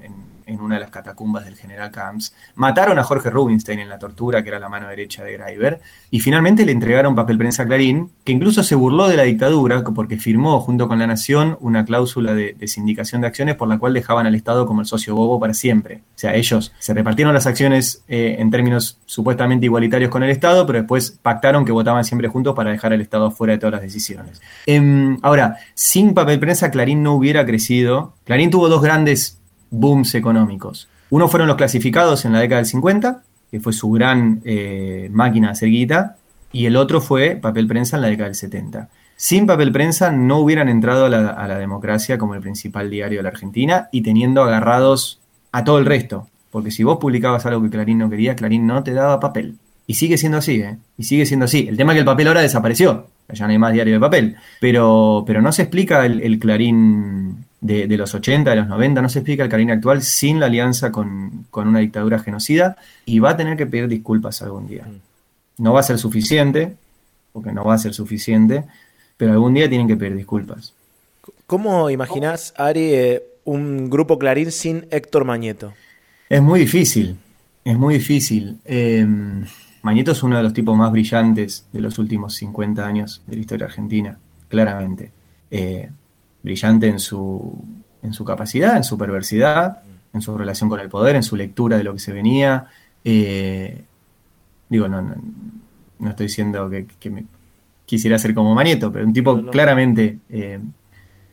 en una de las catacumbas del general Camps, mataron a Jorge Rubinstein en la tortura, que era la mano derecha de Graeber, y finalmente le entregaron papel prensa a Clarín, que incluso se burló de la dictadura porque firmó junto con la Nación una cláusula de, de sindicación de acciones por la cual dejaban al Estado como el socio bobo para siempre. O sea, ellos se repartieron las acciones eh, en términos supuestamente igualitarios con el Estado, pero después pactaron que votaban siempre juntos para dejar al Estado fuera de todas las decisiones. Em, ahora, sin papel prensa, Clarín no hubiera crecido. Clarín tuvo dos grandes booms económicos. Uno fueron los clasificados en la década del 50, que fue su gran eh, máquina de y el otro fue papel prensa en la década del 70. Sin papel prensa no hubieran entrado a la, democracia como el principal diario de la Argentina y teniendo agarrados a todo el resto. Porque si vos publicabas algo que Clarín no quería, Clarín no te daba papel. Y sigue siendo así, ¿eh? Y sigue siendo así. El tema es que el papel ahora desapareció. Ya no hay más diario de papel. Pero, pero no se explica el Clarín de, de los 80, de los 90, no se explica el Clarín actual sin la alianza con, con una dictadura genocida y va a tener que pedir disculpas algún día. No va a ser suficiente, porque no va a ser suficiente, pero algún día tienen que pedir disculpas. ¿Cómo imaginás, Ari, eh, un grupo Clarín sin Héctor Mañeto? Es muy difícil, es muy difícil. Eh, Mañeto es uno de los tipos más brillantes de los últimos 50 años de la historia argentina, claramente. Eh, brillante en su, en su capacidad, en su perversidad, en su relación con el poder, en su lectura de lo que se venía. Eh, digo, no, no, no estoy diciendo que, que me quisiera ser como Mañeto, pero un tipo no. claramente eh,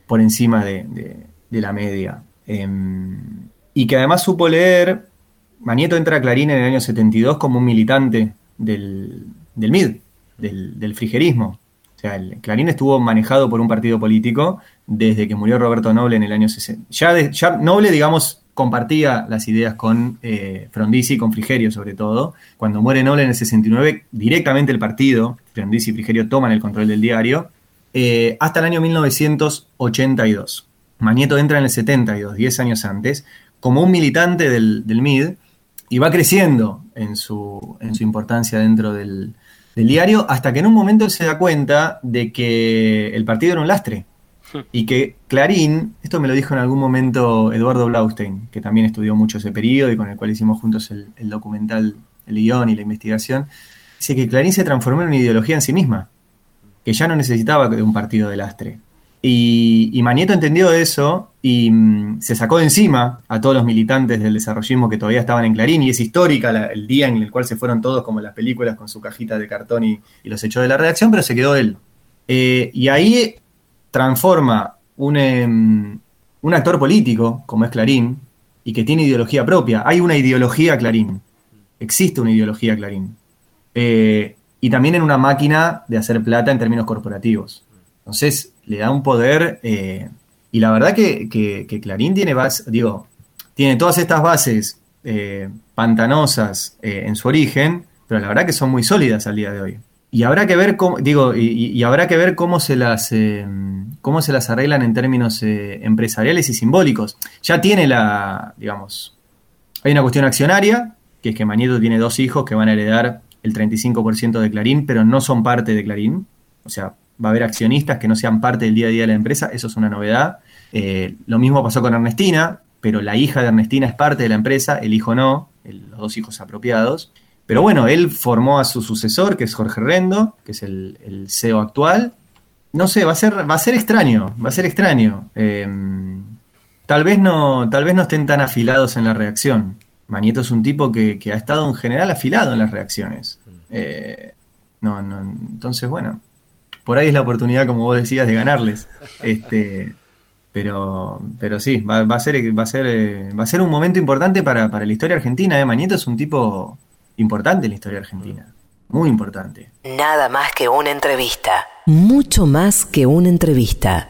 por encima de, de- de la media. Eh, y que además supo leer, Manieto entra a Clarín en el año 72 como un militante del, del MID, del, del frigerismo. O sea, el Clarín estuvo manejado por un partido político desde que murió Roberto Noble en el año 60. Ya, Noble, digamos, compartía las ideas con eh, Frondizi y con Frigerio sobre todo. Cuando muere Nola en el 69, directamente el partido, Frondizi y Frigerio toman el control del diario, eh, hasta el año 1982. Manieto entra en el 72, 10 años antes, como un militante del, del MID y va creciendo en su, en su importancia dentro del, del diario hasta que en un momento él se da cuenta de que el partido era un lastre y que Clarín, esto me lo dijo en algún momento Eduardo Blaustein, que también estudió mucho ese periodo y con el cual hicimos juntos el, el documental, el guion y la investigación, dice que Clarín se transformó en una ideología en sí misma, que ya no necesitaba de un partido de lastre. Y, y Manieto entendió eso y mm, se sacó de encima a todos los militantes del desarrollismo que todavía estaban en Clarín, y es histórica el día en el cual se fueron todos como las películas con su cajita de cartón y, y los echó de la redacción, pero se quedó él. Eh, y ahí transforma un, em, un actor político, como es Clarín, y que tiene ideología propia. Hay una ideología Clarín. Existe una ideología Clarín. Eh, y también en una máquina de hacer plata en términos corporativos. Entonces, le da un poder. eh, y la verdad que, que- Clarín tiene bas- digo, tiene todas estas bases eh, pantanosas eh, en su origen, pero la verdad que son muy sólidas al día de hoy. Y habrá que ver cómo, digo, y, habrá que ver cómo se las cómo se las arreglan en términos empresariales y simbólicos. Ya tiene la, digamos, hay una cuestión accionaria, que es que Manieto tiene dos hijos que van a heredar el 35% de Clarín, pero no son parte de Clarín. O sea, va a haber accionistas que no sean parte del día a día de la empresa, eso es una novedad. Eh, lo mismo pasó con Ernestina, pero la hija de Ernestina es parte de la empresa, el hijo no, el- los dos hijos apropiados. Pero bueno, él formó a su sucesor, que es Jorge Rendo, que es el, el CEO actual. No sé, va a ser, va a ser extraño, va a ser extraño. Eh, tal, vez no, tal vez no estén tan afilados en la reacción. Manieto es un tipo que, que ha estado en general afilado en las reacciones. Eh, no, no, entonces, bueno, por ahí es la oportunidad, como vos decías, de ganarles. Este, pero, pero sí, va, va a ser, va a ser, eh, va a ser un momento importante para, para la historia argentina. ¿eh? Manieto es un tipo importante en la historia argentina. Muy importante. Nada más que una entrevista. Mucho más que una entrevista.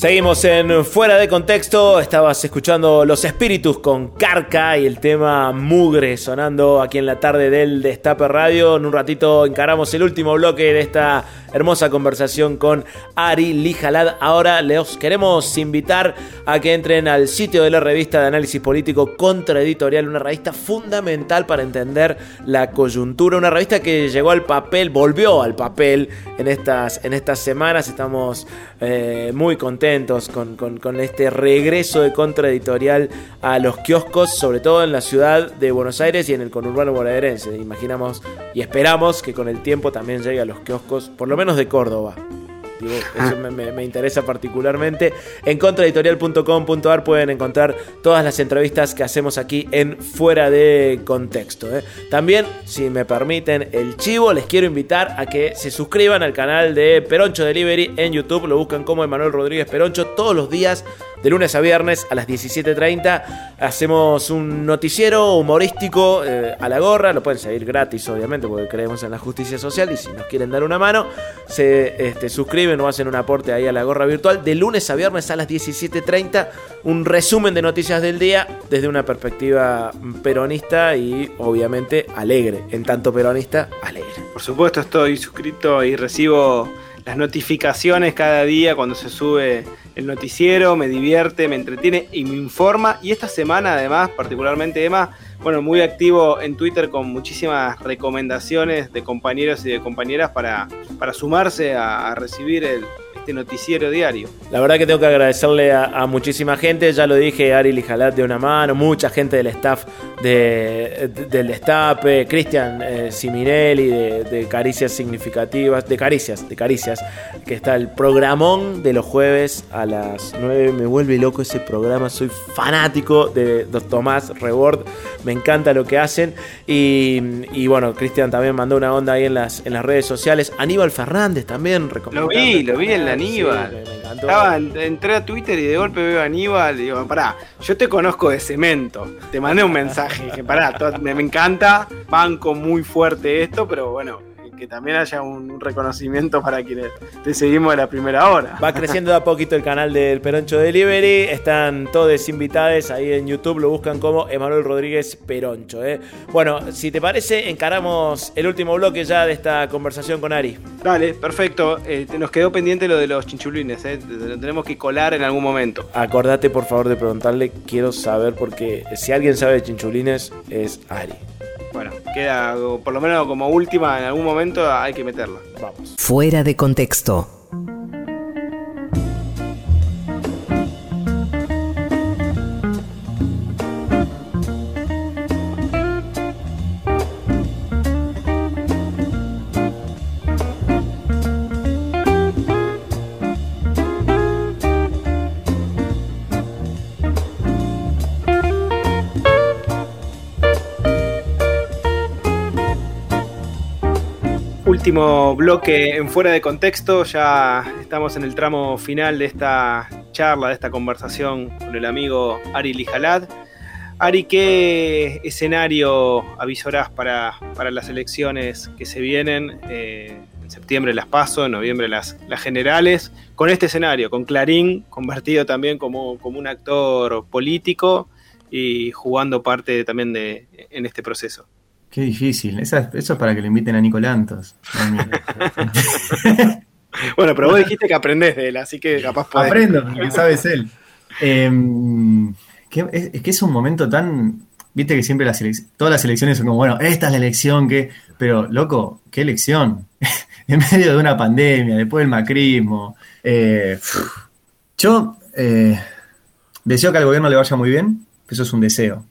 Seguimos en Fuera de Contexto. Estabas escuchando Los Espíritus con Carca y el tema Mugre sonando aquí en la tarde del Destape Radio. En un ratito encaramos el último bloque de esta hermosa conversación con Ari Lijalad. Ahora les queremos invitar a que entren al sitio de la revista de análisis político Contraeditorial, una revista fundamental para entender la coyuntura, una revista que llegó al papel, volvió al papel en estas, en estas semanas. Estamos eh, muy contentos con, con- con este regreso de Contraeditorial a los kioscos, sobre todo en la ciudad de Buenos Aires y en el conurbano bonaerense. Imaginamos y esperamos que con el tiempo también llegue a los kioscos, por lo menos de Córdoba. Digo, eso me, me- me interesa particularmente. En contraeditorial.com.ar pueden encontrar todas las entrevistas que hacemos aquí en Fuera de Contexto. ¿eh? También, si me permiten el chivo, les quiero invitar a que se suscriban al canal de Peroncho Delivery en YouTube. Lo buscan como Emanuel Rodríguez Peroncho todos los días. De lunes a viernes a las 17.30 hacemos un noticiero humorístico eh, a la gorra. Lo pueden seguir gratis, obviamente, porque creemos en la justicia social. Y si nos quieren dar una mano, se este, suscriben o hacen un aporte ahí a la gorra virtual. De lunes a viernes a las 17.30, un resumen de noticias del día desde una perspectiva peronista y obviamente alegre. En tanto peronista, alegre. Por supuesto estoy suscrito y recibo las notificaciones cada día cuando se sube el noticiero, me divierte, me entretiene y me informa. Y esta semana además, particularmente Emma, bueno, muy activo en Twitter con muchísimas recomendaciones de compañeros y de compañeras para, para sumarse a, a recibir el, este noticiero diario. La verdad que tengo que agradecerle a, a muchísima gente, ya lo dije, Ari Lijalat de una mano, mucha gente del staff de, de- del Destape, Cristian eh, Siminelli de, de Caricias Significativas, de Caricias, de Caricias, que está el programón de los jueves a las 9, me vuelve loco ese programa, soy fanático de Don Tomás Rebord, me encanta lo que hacen. Y, y bueno, Cristian también mandó una onda ahí en las, en las redes sociales, Aníbal Fernández también Lo recomendando. vi, lo vi en la Sí, Aníbal. me- me encantó. Estaba, entré a Twitter y de golpe veo a Aníbal y digo, pará, yo te conozco de cemento. Te mandé un mensaje, dije, pará, me encanta, banco muy fuerte esto, pero bueno, que también haya un, un reconocimiento para quienes te seguimos de la primera hora. Va creciendo de a poquito el canal del Peroncho Delivery. Están todos invitados ahí en YouTube. Lo buscan como Emanuel Rodríguez Peroncho. ¿eh? Bueno, si te parece, encaramos el último bloque ya de esta conversación con Ari. Dale, perfecto. Eh, te- nos quedó pendiente lo de los chinchulines, eh. lo tenemos que colar en algún momento. Acordate, por favor, de preguntarle. Quiero saber, porque si alguien sabe de chinchulines, es Ari. Bueno, queda por lo menos como última, en algún momento hay que meterla. Vamos. Fuera de contexto. Último bloque en fuera de contexto, ya estamos en el tramo final de esta charla, de esta conversación con el amigo Ari Lijalad. Ari, ¿qué escenario avisorás para, para las elecciones que se vienen? Eh, en septiembre las paso, en noviembre las, las generales. Con este escenario, con Clarín convertido también como, como un actor político y jugando parte también de, en este proceso. Qué difícil. Esa- eso es para que le inviten a Nicolantos. Bueno, pero vos dijiste que aprendés de él, así que capaz podés. Aprendo, sabes él. Em, que es, es que es un momento tan. Viste que siempre las todas las elecciones son como, bueno, esta es la elección que. Pero, loco, ¿qué elección? en medio de una pandemia, después del macrismo. eh, yo eh, deseo que al gobierno le vaya muy bien, eso es un deseo.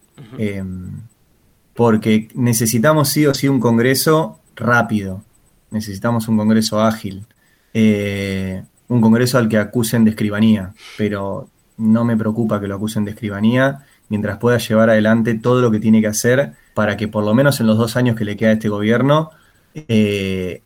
Porque necesitamos sí o sí un congreso rápido. Necesitamos un congreso ágil. Eh, un congreso al que acusen de escribanía, pero no me preocupa que lo acusen de escribanía mientras pueda llevar adelante todo lo que tiene que hacer para que por lo menos en los dos años que le queda a este gobierno eh,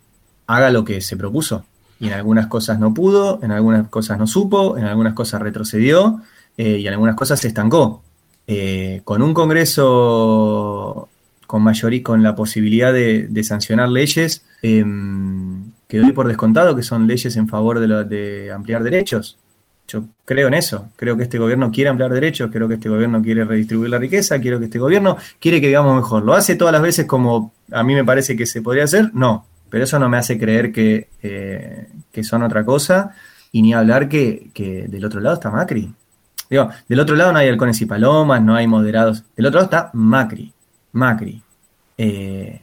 haga lo que se propuso. Y en algunas cosas no pudo, en algunas cosas no supo, en algunas cosas retrocedió eh, y en algunas cosas se estancó. Eh, con un Congreso con mayoría, con la posibilidad de, sancionar leyes, em, que doy por descontado que son leyes en favor de, ampliar derechos. Yo creo en eso. Creo que este gobierno quiere ampliar derechos, creo que este gobierno quiere redistribuir la riqueza, quiero que este gobierno quiere que vivamos mejor. ¿Lo hace todas las veces como a mí me parece que se podría hacer? No. Pero eso no me hace creer que, eh, son otra cosa. Y ni hablar que del otro lado está Macri. Del otro lado no hay halcones y palomas, no hay moderados. Del otro lado está Macri. Macri. Eh,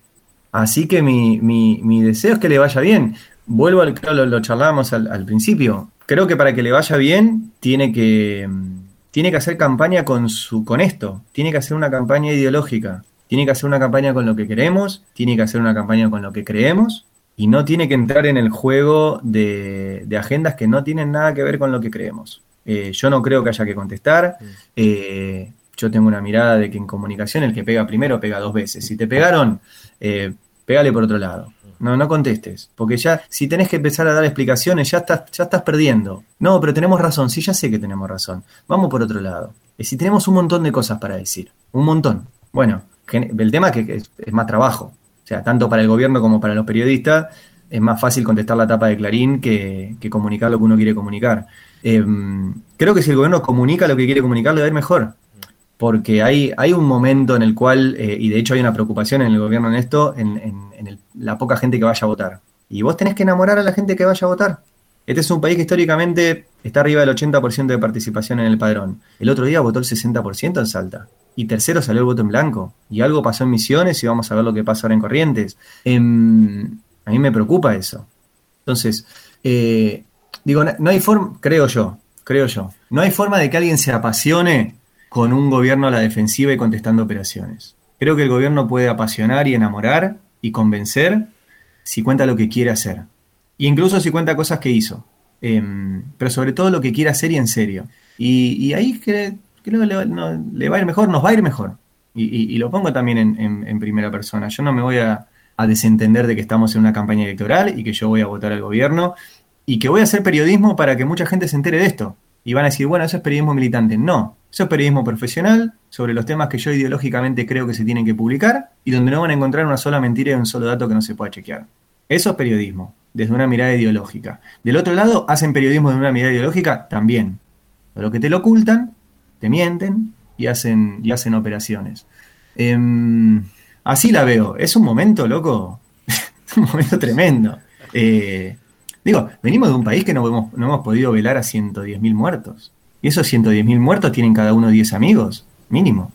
así que mi, mi- mi deseo es que le vaya bien. Vuelvo al, lo, lo charlábamos al, al principio. Creo que para que le vaya bien, tiene que, mm, tiene que hacer campaña con, su, con esto. Tiene que hacer una campaña ideológica. Tiene que hacer una campaña con lo que queremos. Tiene que hacer una campaña con lo que creemos. Y no tiene que entrar en el juego de, de agendas que no tienen nada que ver con lo que creemos. Eh, yo no creo que haya que contestar. Eh, yo tengo una mirada de que en comunicación el que pega primero pega dos veces. Si te pegaron, eh, pégale por otro lado. No, no contestes. Porque ya, si tenés que empezar a dar explicaciones, ya estás, ya estás perdiendo. No, pero tenemos razón. Sí, ya sé que tenemos razón. Vamos por otro lado. Y si tenemos un montón de cosas para decir. Un montón. Bueno, el tema es que es, es más trabajo. O sea, tanto para el gobierno como para los periodistas, es más fácil contestar la tapa de Clarín que, que comunicar lo que uno quiere comunicar. Eh, creo que si el gobierno comunica lo que quiere comunicar, le va a ir mejor. Porque hay, hay un momento en el cual, eh, y de hecho hay una preocupación en el gobierno en esto, en, en- la poca gente que vaya a votar. Y vos tenés que enamorar a la gente que vaya a votar. Este es un país que históricamente está arriba del 80% de participación en el padrón. El otro día votó el 60% en Salta. Y tercero salió el voto en blanco. Y algo pasó en Misiones y vamos a ver lo que pasa ahora en Corrientes. Em, a mí me preocupa eso. Entonces, eh, digo, no, hay forma, creo yo, creo yo, no hay forma de que alguien se apasione con un gobierno a la defensiva y contestando operaciones. Creo que el gobierno puede apasionar y enamorar y convencer si cuenta lo que quiere hacer. Y incluso si cuenta cosas que hizo. Em, pero sobre todo lo que quiere hacer y en serio. Y, ahí cre- creo que le, le va a ir mejor, nos va a ir mejor. Y, y- y lo pongo también en, en- en primera persona. Yo no me voy a, a desentender de que estamos en una campaña electoral y que yo voy a votar al gobierno y que voy a hacer periodismo para que mucha gente se entere de esto. Y van a decir, bueno, eso es periodismo militante. No, eso es periodismo profesional sobre los temas que yo ideológicamente creo que se tienen que publicar y donde no van a encontrar una sola mentira y un solo dato que no se pueda chequear. Eso es periodismo, desde una mirada ideológica. Del otro lado, hacen periodismo desde una mirada ideológica también. Pero que te lo ocultan, te mienten y hacen, y hacen operaciones. Em, así la veo. Es un momento, loco. un momento tremendo. Eh, digo, venimos de un país que no hemos, no hemos podido velar a 110.000 muertos. Y esos 110.000 muertos tienen cada uno 10 amigos, mínimo.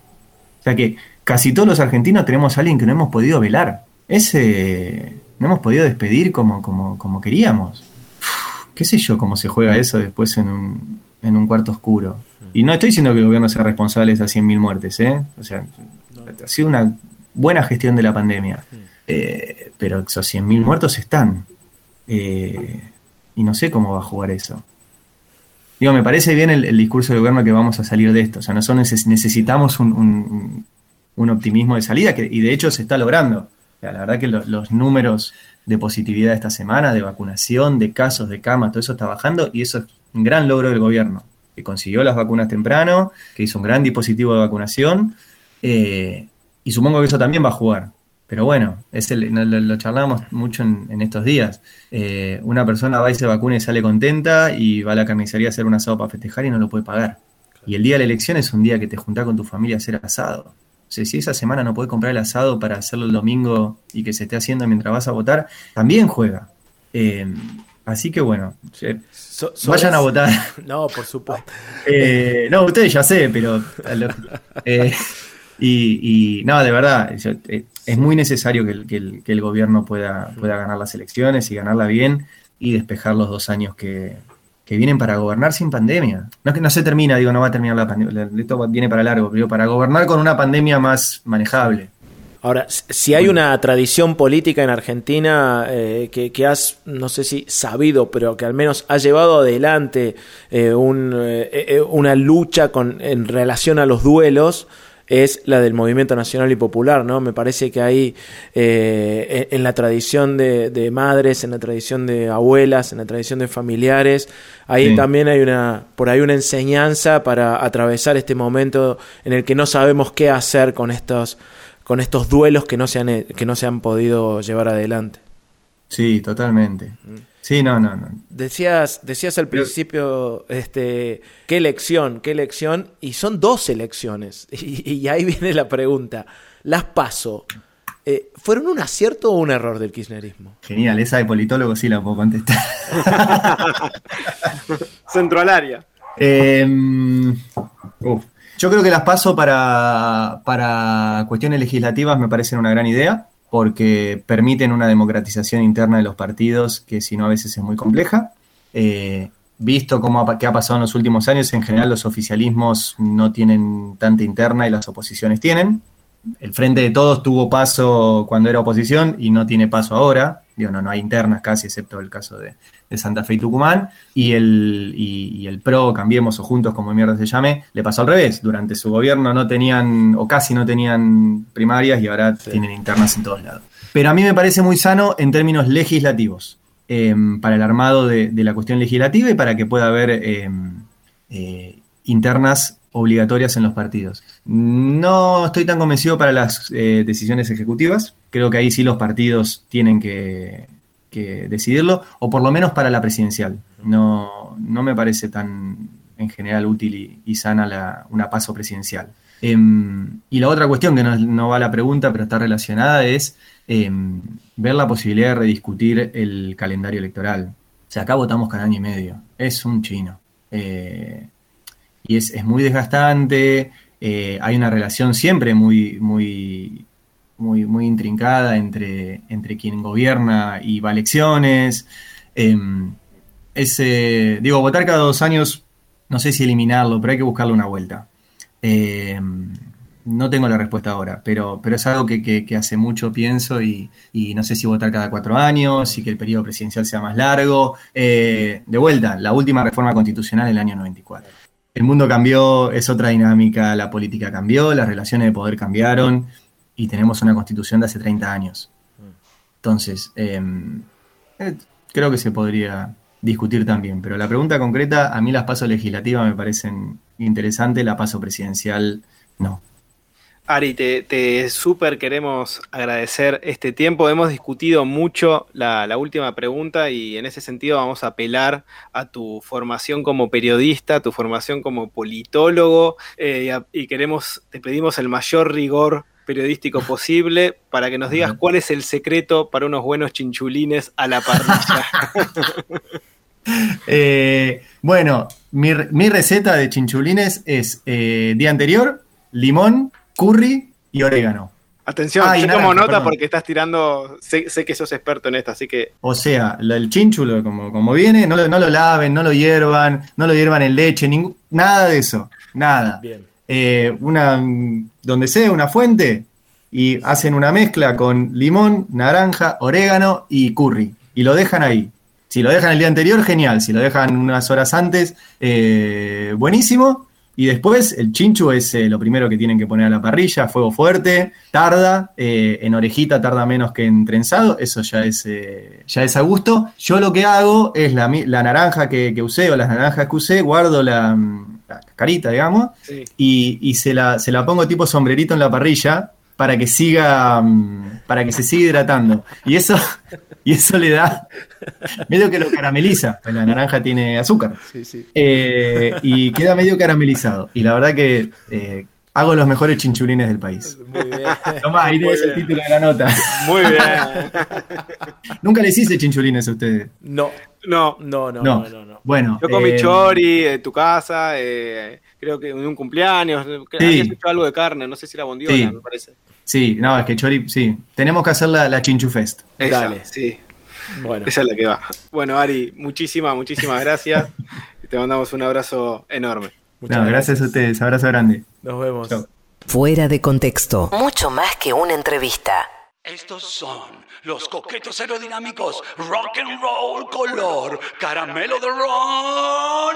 O sea que casi todos los argentinos tenemos a alguien que no hemos podido velar. Ese no hemos podido despedir como, como, como queríamos. Uf, ¿Qué sé yo cómo se juega eso después en un, en un cuarto oscuro? Y no estoy diciendo que el gobierno sea responsable de esas 100.000 muertes, ¿eh? O sea, ha sido una buena gestión de la pandemia. Eh, pero esos 100.000 muertos están. Eh, y no sé cómo va a jugar eso. Digo, me parece bien el, discurso del gobierno que vamos a salir de esto. O sea, nosotros neces- necesitamos un, un- optimismo de salida, que, y de hecho se está logrando. La verdad que lo- los números de positividad esta semana, de vacunación, de casos, de cama, todo eso está bajando y eso es un gran logro del gobierno, que consiguió las vacunas temprano, que hizo un gran dispositivo de vacunación eh, y supongo que eso también va a jugar. Pero bueno, es el- lo, lo charlamos mucho en, en estos días. Eh, una persona va y se vacuna y sale contenta y va a la carnicería a hacer un asado para festejar y no lo puede pagar. Y el día de la elección es un día que te juntás con tu familia a hacer asado. O sea, si esa semana no puedes comprar el asado para hacerlo el domingo y que se esté haciendo mientras vas a votar, también juega. Eh, así que bueno, eh, So- vayan a votar. No, por supuesto. Eh, no, ustedes ya sé, pero. y, y, no, de verdad, eh, es muy necesario que el, que el- gobierno pueda, pueda ganar las elecciones y ganarla bien y despejar los dos años que, que vienen para gobernar sin pandemia. No es que no se termina, digo, no va a terminar la pandemia, esto viene para largo, pero para gobernar con una pandemia más manejable. Ahora, si hay una tradición política en Argentina eh, que, que has, no sé si sabido, pero que al menos ha llevado adelante eh, un, eh, eh, una lucha con, en relación a los duelos, es la del movimiento nacional y popular, ¿no? Me parece que ahí, eh, en, en la tradición de, de madres, en la tradición de abuelas, en la tradición de familiares, ahí Sí. también hay una, por ahí una enseñanza para atravesar este momento en el que no sabemos qué hacer con estos con estos duelos que no se han, que no se han podido llevar adelante. Sí, totalmente. Sí, no, no, no. Decías, decías al principio, este, qué elección, qué elección, y son dos elecciones. Y, y ahí viene la pregunta. Las paso. eh, ¿Fueron un acierto o un error del kirchnerismo? Genial, esa de politólogo sí la puedo contestar. Centro al área. Eh, uf. Yo creo que las paso para, para cuestiones legislativas me parecen una gran idea, porque permiten una democratización interna de los partidos que si no a veces es muy compleja. Eh, visto cómo ha, qué ha pasado en los últimos años, en general los oficialismos no tienen tanta interna y las oposiciones tienen. El Frente de Todos tuvo paso cuando era oposición y no tiene paso ahora. Digo, no, no hay internas casi, excepto el caso de, de Santa Fe y Tucumán. Y el, y, y el PRO, Cambiemos o Juntos, como mierda se llame, le pasó al revés. Durante su gobierno no tenían, o casi no tenían primarias y ahora tienen internas en todos lados. Pero a mí me parece muy sano en términos legislativos, eh, para el armado de, de la cuestión legislativa y para que pueda haber eh, eh, internas obligatorias en los partidos. No estoy tan convencido para las eh, decisiones ejecutivas. Creo que ahí sí los partidos tienen que, decidirlo, o por lo menos para la presidencial. No, no me parece tan en general útil y, sana la, una paso presidencial. Em, y la otra cuestión que no, no va a la pregunta, pero está relacionada, es em, ver la posibilidad de rediscutir el calendario electoral. O sea, acá votamos cada año y medio. Es un chino. Eh, y es, es muy desgastante. eh, hay una relación siempre muy, muy, muy, muy intrincada entre, entre quien gobierna y va a elecciones. Em, ese, digo, votar cada dos años, no sé si eliminarlo, pero hay que buscarle una vuelta. Em, no tengo la respuesta ahora, pero, pero es algo que, que- hace mucho pienso y, no sé si votar cada cuatro años y que el periodo presidencial sea más largo. Eh, de vuelta, la última reforma constitucional en el año 94. El mundo cambió, es otra dinámica, la política cambió, las relaciones de poder cambiaron y tenemos una constitución de hace 30 años. Entonces, em, eh, creo que se podría discutir también, pero la pregunta concreta, a mí las pasos legislativas me parecen interesantes, la paso presidencial no. Ari, te, te súper queremos agradecer este tiempo. Hemos discutido mucho la, la última pregunta y en ese sentido vamos a apelar a tu formación como periodista, tu formación como politólogo eh, y, a- y queremos, te pedimos el mayor rigor periodístico posible para que nos digas cuál es el secreto para unos buenos chinchulines a la parrilla. Eh, bueno, mi, mi receta de chinchulines es eh, día anterior, limón, curry y orégano. Atención, Ah, yo tomo naranja, nota perdón. porque estás tirando. Sé, sé que sos experto en esto, así que. O sea, lo- el chinchulo como, como viene, no lo, no lo laven, no lo hiervan, no lo hiervan en leche, ningún, nada de eso, nada. Bien. Eh, una, donde sea, una fuente, y hacen una mezcla con limón, naranja, orégano y curry, y lo dejan ahí. Si lo dejan el día anterior, genial. Si lo dejan unas horas antes, eh, buenísimo. Y después el chinchu es eh, lo primero que tienen que poner a la parrilla, fuego fuerte, tarda, eh, en orejita tarda menos que en trenzado, eso ya es, eh, ya es a gusto. Yo lo que hago es la, la naranja que, que usé o las naranjas que usé, guardo la, la cascarita, digamos, Sí. y, y se, la, se la pongo tipo sombrerito en la parrilla para que siga, mm, para que se siga hidratando. Y eso, y eso le da, medio que lo carameliza, pues la naranja tiene azúcar. Sí, sí. Eh, y queda medio caramelizado. Y la verdad que eh, hago los mejores chinchulines del país. Muy bien. Tomá, ahí tenés el título de la nota. Muy bien. Nunca les hice chinchulines a ustedes. No, No, no, no, No. no, no. no. Bueno. yo comí eh, chori en tu casa, eh, creo que en un cumpleaños. Sí. Habías hecho algo de carne, no sé si era bondiola, Sí. me parece. Sí, no, es que Chori, sí. Tenemos que hacer la, la Chinchu Fest. Esa, Dale. sí. Bueno, Esa es la que va. Bueno, Ari, muchísimas, muchísimas gracias. Te mandamos un abrazo enorme. muchas No, gracias a ustedes. Abrazo grande. Nos vemos. Chau. Fuera de contexto. Mucho más que una entrevista. Estos son los coquetos aerodinámicos Rock and Roll Color Caramelo de Ron.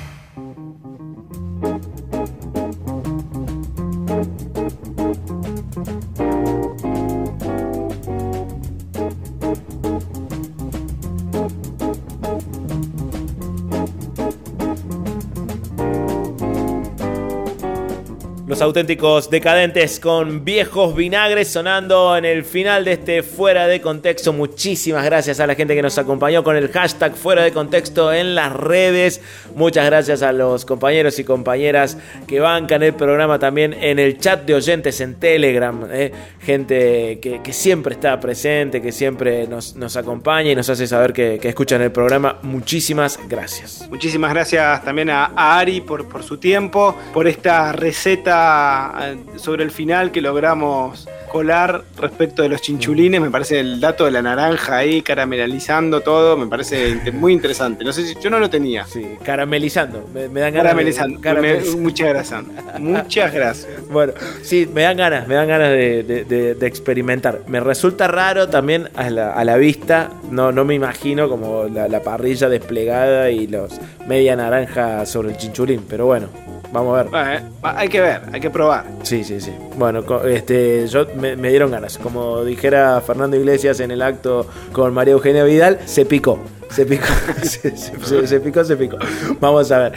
Auténticos decadentes con viejos vinagres sonando en el final de este fuera de contexto. Muchísimas gracias a la gente que nos acompañó con el hashtag fuera de contexto en las redes. Muchas gracias a los compañeros y compañeras que bancan el programa también en el chat de oyentes en Telegram. ¿eh? Gente que, siempre está presente, que siempre nos, acompaña y nos hace saber que, que escuchan el programa. Muchísimas gracias. Muchísimas gracias también a, Ari por su tiempo, por esta receta sobre el final que logramos colar respecto de los chinchulines. Me parece el dato de la naranja ahí caramelizando todo, me parece muy interesante. No sé si yo no lo tenía. Sí, caramelizando. Me, me dan ganas de- Caramelizando. caramelizando. Me- muchas gracias. Muchas gracias. Bueno, sí, me dan ganas, me dan ganas de, de- de- de experimentar. Me resulta raro también a la, a la vista, no, no me imagino como la, la parrilla desplegada y los media naranja sobre el chinchulín, pero bueno, vamos a ver. Eh, hay que ver, hay que probar. Sí, sí, sí. Bueno, este, yo me, dieron ganas. Como dijera Fernando Iglesias en el acto con María Eugenia Vidal, se picó. Se picó, se, picó, se picó. Vamos a ver.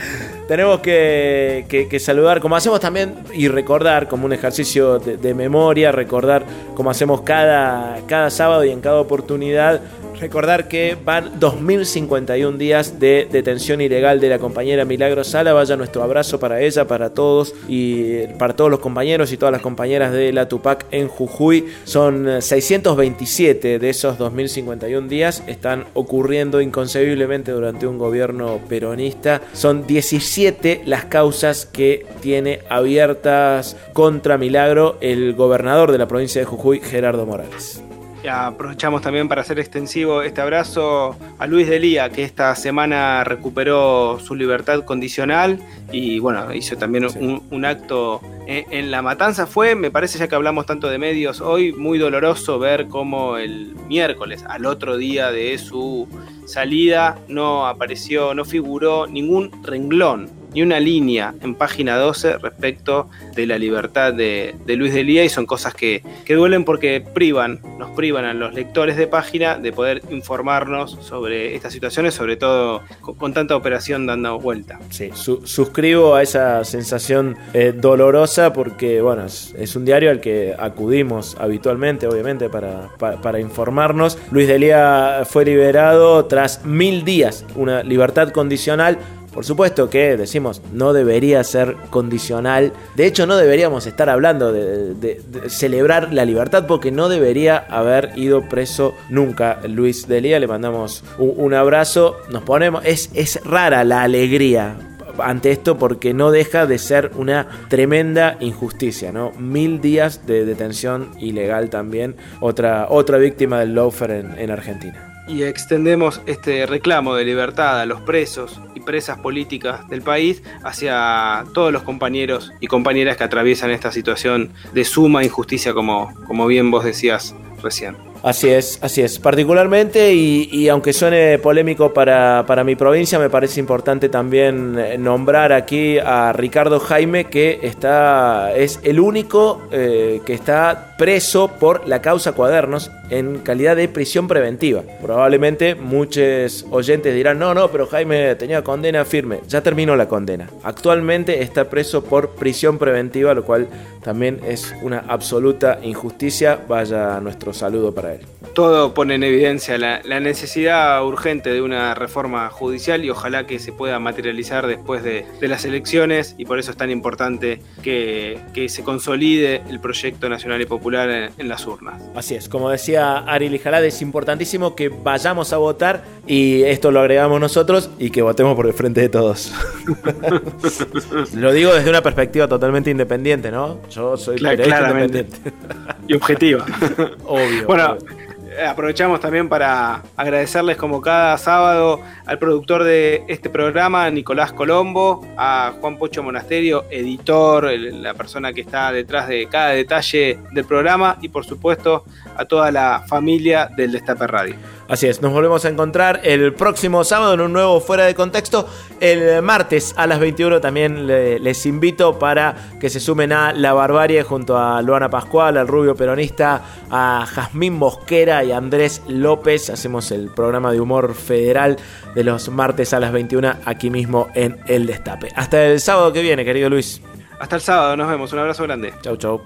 Tenemos que, que- que saludar, como hacemos también, y recordar, como un ejercicio de, de memoria, recordar como hacemos cada, cada sábado y en cada oportunidad, recordar que van 2051 días de detención ilegal de la compañera Milagro Sala. Vaya nuestro abrazo para ella, para todos y para todos los compañeros y todas las compañeras de la Tupac en Jujuy. Son eh, 627 de esos 2051 días. Están ocurriendo inconcebiblemente durante un gobierno peronista. Son 17 las causas que tiene abiertas contra Milagro el gobernador de la provincia de Jujuy, Gerardo Morales. Aprovechamos también para hacer extensivo este abrazo a Luis Delía, que esta semana recuperó su libertad condicional y bueno, hizo también un, un acto en, en La Matanza. Fue, me parece, ya que hablamos tanto de medios hoy, muy doloroso ver cómo el miércoles, al otro día de su salida, no apareció, no figuró ningún renglón ni una línea en página 12 respecto de la libertad de, de Luis Delía y son cosas que, que duelen porque privan, nos privan a los lectores de página de poder informarnos sobre estas situaciones, sobre todo con, tanta operación dando vuelta. Sí, su- suscribo a esa sensación eh, dolorosa porque, bueno, es, un diario al que acudimos habitualmente, obviamente, para, para, informarnos. Luis Delía fue liberado tras mil días, una libertad condicional. Por supuesto que decimos, no debería ser condicional. De hecho, no deberíamos estar hablando de, celebrar la libertad porque no debería haber ido preso nunca Luis Delía. Le mandamos un, abrazo. Nos ponemos. Es, es rara la alegría ante esto porque no deja de ser una tremenda injusticia, ¿no? Mil días de detención ilegal también. Otra, otra víctima del loafer en, en Argentina. Y extendemos este reclamo de libertad a los presos presas políticas del país hacia todos los compañeros y compañeras que atraviesan esta situación de suma injusticia como, como bien vos decías recién. Así es, así es. Particularmente, y, y aunque suene polémico para, para mi provincia, me parece importante también eh, nombrar aquí a Ricardo Jaime, que está, es el único eh, que está preso por la causa cuadernos en calidad de prisión preventiva. Probablemente muchos oyentes dirán, no, no, pero Jaime tenía condena firme. Ya terminó la condena. Actualmente está preso por prisión preventiva, lo cual también es una absoluta injusticia. Vaya nuestro saludo para él. Todo pone en evidencia la, necesidad urgente de una reforma judicial y ojalá que se pueda materializar después de, de las elecciones y por eso es tan importante que, que se consolide el proyecto nacional y popular en, en las urnas. Así es, como decía Ari Lijalad, es importantísimo que vayamos a votar y esto lo agregamos nosotros y que votemos por el frente de todos. lo digo desde una perspectiva totalmente independiente, ¿no? Yo soy Cla- periodista claramente. independiente. Y objetiva. Obvio. Bueno, obvio. Eh, Aprovechamos también para agradecerles como cada sábado al productor de este programa, Nicolás Colombo, a Juan Pocho Monasterio, editor, la persona que está detrás de cada detalle del programa y por supuesto a toda la familia del Destape Radio. Así es, nos volvemos a encontrar el próximo sábado en un nuevo Fuera de Contexto. El martes a las 21 también le- les invito para que se sumen a La Barbarie junto a Luana Pascual, al Rubio Peronista, a Jazmín Mosquera y a Andrés López. Hacemos el programa de humor federal de los martes a las 21 aquí mismo en El Destape. Hasta el sábado que viene, querido Luis. Hasta el sábado, nos vemos, un abrazo grande. Chau, chau.